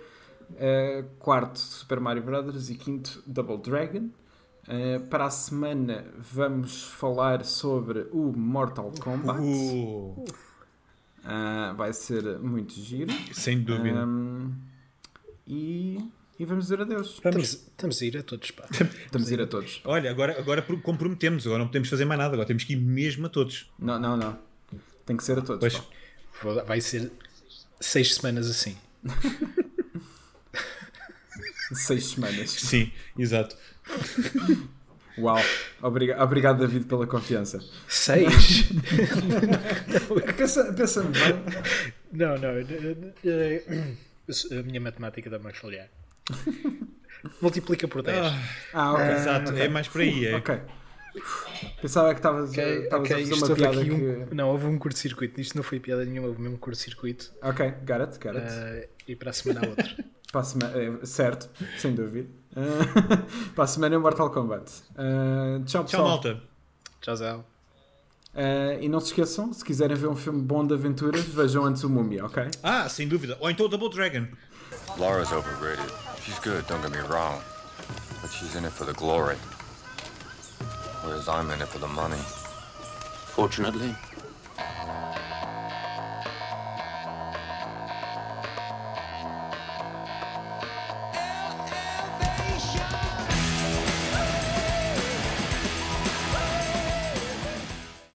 quarto, Super Mario Brothers e quinto, Double Dragon. para a semana vamos falar sobre o Mortal Kombat. Uh. vai ser muito giro. Sem dúvida. Um, e e vamos dizer adeus. Vamos, estamos a ir a todos, pá. estamos a ir a todos. Olha, agora, agora comprometemos, agora não podemos fazer mais nada, agora temos que ir mesmo a todos. Não, não, não. Tem que ser a todos. Pois. Vai ser seis semanas assim. seis semanas. Sim, exato. Uau, obrigado, obrigado David pela confiança. Seis? pensa, pensa bem. Não, não. A minha matemática dá mais falhar. Multiplica por 10. Ah, ah ok. Exato, okay. é mais por aí. É. Ok. Pensava que estavas okay, okay, a fazer uma piada que... Um, não, houve um curto-circuito. Isto não foi piada nenhuma, houve mesmo um curto-circuito. Ok, got it, got it. Uh, e para a semana há outro. para a semana, é, certo, sem dúvida. Uh, para a semana é Mortal Kombat. Uh, tchau, pessoal. Tchau, malta. Tchau, Zé. Uh, e não se esqueçam, se quiserem ver um filme bom de aventuras, vejam antes o Múmia, ok? Ah, sem dúvida. Ou então o Double Dragon. Laura's overrated. She's good, don't get me wrong. But she's in it for the glory. Whereas I'm in it for the money. Fortunately,